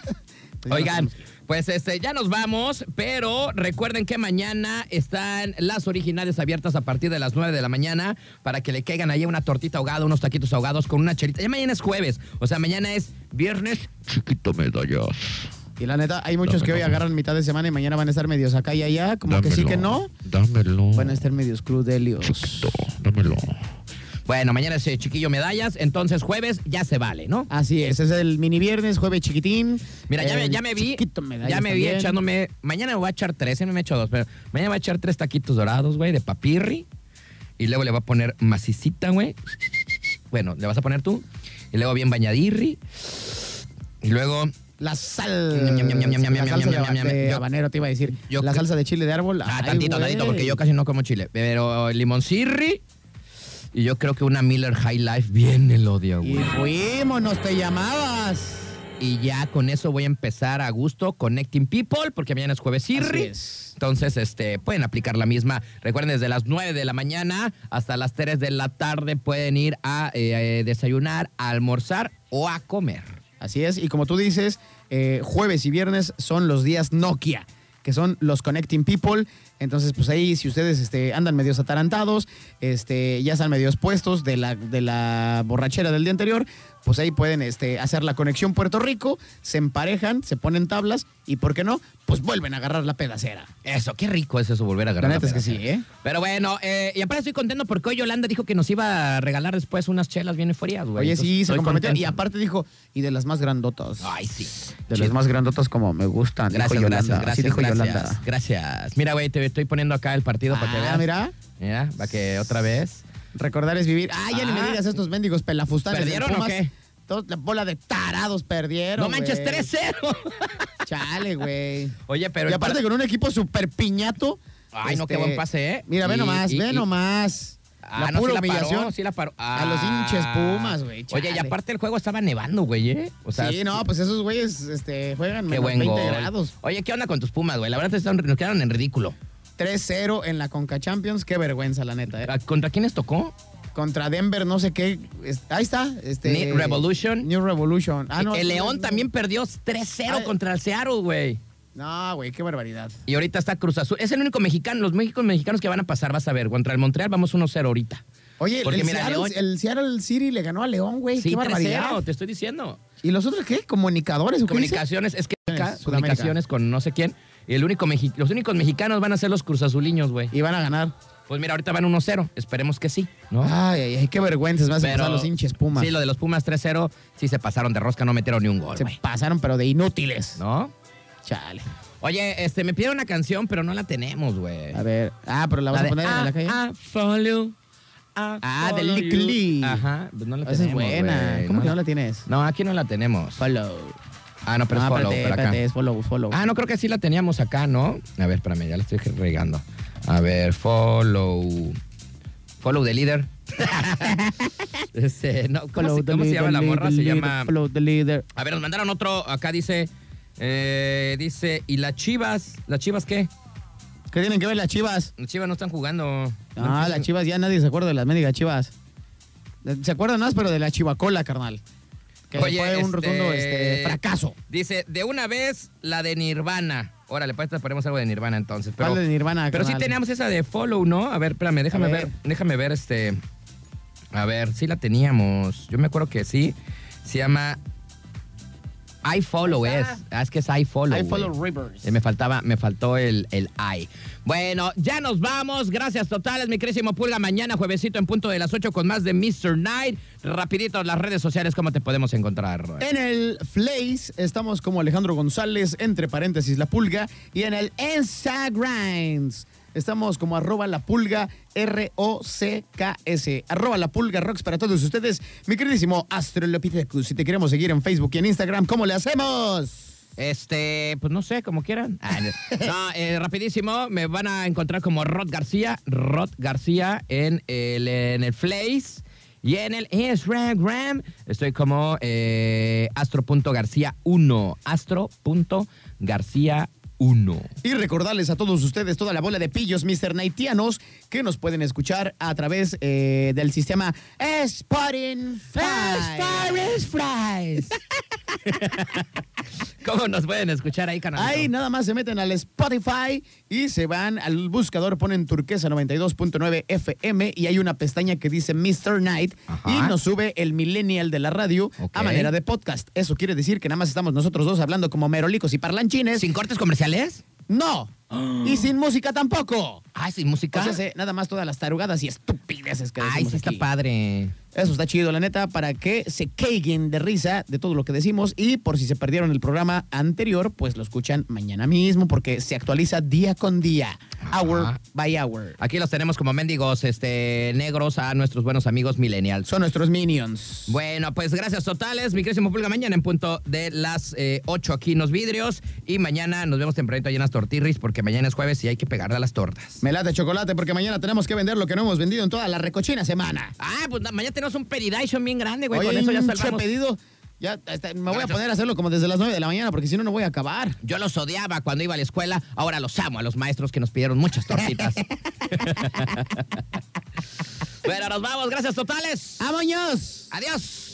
S2: Pues
S3: Oigan. Pues este, ya nos vamos, pero recuerden que mañana están las originales abiertas a partir de las 9 de la mañana para que le caigan ahí una tortita ahogada, unos taquitos ahogados con una chelita. Ya mañana es jueves, o sea, mañana es viernes. Chiquito medallas.
S2: Y la neta, hay muchos que hoy agarran mitad de semana y mañana van a estar medios acá y allá, como que sí que no.
S3: Dámelo.
S2: Van a estar medios crudelios.
S3: dámelo. Bueno, mañana es eh, chiquillo medallas, entonces jueves ya se vale, ¿no?
S2: Así es, es el mini viernes, jueves chiquitín.
S3: Mira, ya me, ya me vi. Ya me vi
S2: también.
S3: echándome. Mañana me voy a echar tres, eh, me he hecho dos, pero mañana voy a echar tres taquitos dorados, güey, de papirri. Y luego le voy a poner macicita, güey. Bueno, le vas a poner tú. Y luego bien bañadirri. Y luego.
S2: La sal. De, habanero te iba a decir.
S3: yo
S2: la salsa de chile de árbol.
S3: Ah,
S2: ay,
S3: tantito, tantito, porque yo casi no como chile. Pero limoncirri. Y yo creo que una Miller High Life bien el odio,
S2: Y
S3: güey.
S2: fuimos, nos te llamabas.
S3: Y ya con eso voy a empezar a gusto Connecting People, porque mañana es jueves
S2: Así
S3: Irri.
S2: es.
S3: Entonces, este, pueden aplicar la misma. Recuerden, desde las 9 de la mañana hasta las 3 de la tarde pueden ir a eh, eh, desayunar, a almorzar o a comer.
S2: Así es, y como tú dices, eh, jueves y viernes son los días Nokia, que son los Connecting People. Entonces, pues ahí, si ustedes este, andan medios atarantados, este, ya están medios puestos de la, de la borrachera del día anterior, pues ahí pueden este, hacer la conexión Puerto Rico, se emparejan, se ponen tablas y, ¿por qué no? Pues vuelven a agarrar la pedacera.
S3: Eso, qué rico es eso, volver a agarrar.
S2: La neta es que
S3: pedacera.
S2: sí, ¿eh?
S3: Pero bueno, eh, y aparte estoy contento porque hoy Yolanda dijo que nos iba a regalar después unas chelas bien frías, güey.
S2: Oye,
S3: Entonces,
S2: sí, se comprometió.
S3: contento.
S2: Y aparte dijo, y de las más grandotas.
S3: Ay, sí.
S2: de
S3: Chido.
S2: las más grandotas como me gustan.
S3: Gracias,
S2: dijo Yolanda.
S3: Gracias,
S2: dijo
S3: gracias.
S2: Yolanda.
S3: Gracias. Mira, güey, te estoy poniendo acá el partido para que
S2: Ah,
S3: veas.
S2: mira.
S3: Mira, para que otra vez.
S2: Recordar es vivir. Ah, ya ni me
S3: Ah.
S2: digas estos mendigos pelafustanes.
S3: ¿Perdieron o qué?
S2: Todos- la bola de tarados perdieron.
S3: No manches,
S2: güey.
S3: 3-0.
S2: Chale, güey.
S3: Oye, pero.
S2: y
S3: el
S2: aparte
S3: par-
S2: con un equipo súper piñato.
S3: Ay, no,
S2: este,
S3: qué buen pase, ¿eh?
S2: Mira, ve
S3: Y-
S2: nomás,
S3: y-
S2: ve
S3: y-
S2: nomás.
S3: Ah,
S2: la
S3: no,
S2: pura
S3: sí la
S2: humillación.
S3: paró, sí la paró.
S2: A los
S3: Ah.
S2: hinches Pumas, güey,
S3: Oye, y
S2: chale.
S3: aparte el juego estaba nevando, güey, ¿eh? O sea,
S2: sí, no, pues esos güeyes este, juegan
S3: Qué
S2: menos
S3: buen
S2: 20
S3: gol.
S2: grados.
S3: Oye, ¿qué onda con tus Pumas, güey? La verdad están- nos quedaron en ridículo.
S2: 3-0 en la Conca Champions. Qué vergüenza, la neta, ¿eh?
S3: ¿A- ¿Contra quiénes tocó?
S2: Contra Denver, no sé qué. ahí está. Este,
S3: New Revolution.
S2: New Revolution. Ah, no,
S3: el León
S2: no.
S3: también perdió 3-0
S2: Ay.
S3: contra el Seattle, güey.
S2: No, güey, qué barbaridad.
S3: Y ahorita está Cruz Azul. Es el único mexicano, los Méxicos mexicanos que van a pasar, vas a ver. Contra el Montreal vamos 1-0 ahorita.
S2: Oye,
S3: Porque
S2: el,
S3: mira,
S2: Seattle,
S3: León-
S2: el Seattle City le ganó a León, güey.
S3: Sí,
S2: qué barbaridad.
S3: 3-0, te estoy diciendo.
S2: ¿Y los otros qué? ¿Comunicadores o qué?
S3: Comunicaciones, es que comunicaciones con no sé quién. Y el único mexi- los únicos mexicanos van a ser los Cruz Azuliños, güey.
S2: Y van a ganar.
S3: Pues mira, ahorita van 1-0. Esperemos que sí, ¿no?
S2: Ay, ay, qué vergüenza. Me hacen
S3: Pero-
S2: pasar los hinches Pumas.
S3: Sí, lo de los Pumas 3-0, sí se pasaron de rosca, no metieron ni un gol,
S2: Se pasaron, pero de inútiles.
S3: ¿No?
S2: Chale.
S3: Oye, este, me pidieron una canción, pero no la tenemos, güey.
S2: A ver. Ah, pero la vas
S3: de
S2: a poner en la calle.
S3: I follow, I
S2: Ah, de
S3: follow
S2: Lick. Lee.
S3: Ajá, pues no la
S2: Esa es buena. ¿Cómo que no la tienes?
S3: No, aquí no la tenemos.
S2: Follow.
S3: Ah, no, pero es
S2: Ah,
S3: follow,
S2: espérate, espérate, es follow, follow.
S3: Ah, no, creo que sí la teníamos acá, ¿no? A ver, espérame, ya la estoy regando. A ver, follow. Follow the leader. Este, no, ¿Cómo,
S2: Follow
S3: se,
S2: the
S3: cómo se
S2: leader,
S3: llama la
S2: leader,
S3: morra? Se llama.
S2: Follow the leader.
S3: A ver, nos mandaron otro. Acá dice. eh, dice, ¿y las chivas? ¿Las chivas qué?
S2: ¿Qué tienen que ver las chivas?
S3: Las chivas no están jugando.
S2: Ah, las chivas, ya nadie se acuerda de las médicas chivas. Se acuerdan más, pero de la chivacola, carnal. Que
S3: Oye,
S2: fue un
S3: este,
S2: rotundo este, fracaso.
S3: Dice, de una vez la de Nirvana. Órale, pues te ponemos algo de Nirvana entonces. Pero,
S2: ¿Cuál de Nirvana,
S3: Pero sí teníamos esa de Follow, ¿no? A ver, espérame, déjame ver. Déjame ver este. A ver, sí la teníamos. Yo me acuerdo que sí. Se llama I Follow es. Es que es I Follow.
S2: I follow rivers.
S3: Eh, me faltaba, me faltó el, el I. Bueno, ya nos vamos. Gracias totales, mi querísimo Pulga. Mañana, juevesito, en punto de las 8 con más de Mr. Night. Rapidito, las redes sociales, ¿cómo te podemos encontrar?
S2: En el Flace estamos como Alejandro González, entre paréntesis la pulga, y en el Instagram estamos como arroba la pulga R-O-C-K-S. Arroba la pulga rocks para todos ustedes. Mi queridísimo Astrolopithecus, si te queremos seguir en Facebook y en Instagram, ¿cómo le hacemos?
S3: Este, pues no sé, como quieran. Ah, no, eh, rapidísimo, me van a encontrar como Rod García, Rod García en el, en el Face y en el Instagram. Estoy como eh, astro.garcía1, astro.garcía1.
S2: Y recordarles a todos ustedes, toda la bola de pillos, Mr. Naitianos, que nos pueden escuchar a través eh, del sistema Spotify.
S3: Fries. ¿Cómo nos pueden escuchar ahí, canal?
S2: Ahí nada más se meten al Spotify y se van al buscador, ponen turquesa 92.9 FM y hay una pestaña que dice Mr. Night
S3: Ajá.
S2: y nos sube el millennial de la radio a manera de podcast. Eso quiere decir que nada más estamos nosotros dos hablando como merolicos y parlanchines.
S3: ¿Sin cortes comerciales?
S2: No. Y sin música tampoco.
S3: Ay, sin música.
S2: O sea, se- nada más todas las tarugadas y estupideces que
S3: Ay, sí está
S2: aquí.
S3: padre.
S2: Eso está chido, la neta, para que se caigan de risa de todo lo que decimos y por si se perdieron el programa anterior, pues lo escuchan mañana mismo porque se actualiza día con día, hour by hour.
S3: Aquí los tenemos como mendigos este, negros a nuestros buenos amigos millennials.
S2: Son nuestros minions.
S3: Bueno, pues gracias totales, mi querísimo pulga. Mañana en punto de las eh, 8 aquí en los vidrios. Y mañana nos vemos tempranito allá en las tortirris porque mañana es jueves y hay que pegarle a las tortas.
S2: Me late chocolate porque mañana tenemos que vender lo que no hemos vendido en toda la recochina semana.
S3: Ah, pues na- mañana tenemos un peridation bien grande, güey.
S2: Oye,
S3: Con eso ya salvamos.
S2: pedido. Ya, hasta me voy a poner a hacerlo como desde las 9 de la mañana porque si no, no voy a acabar.
S3: Yo los odiaba cuando iba a la escuela, ahora los amo a los maestros que nos pidieron muchas tortitas. bueno, nos vamos, gracias totales.
S2: ¡Vámonos!
S3: Adiós.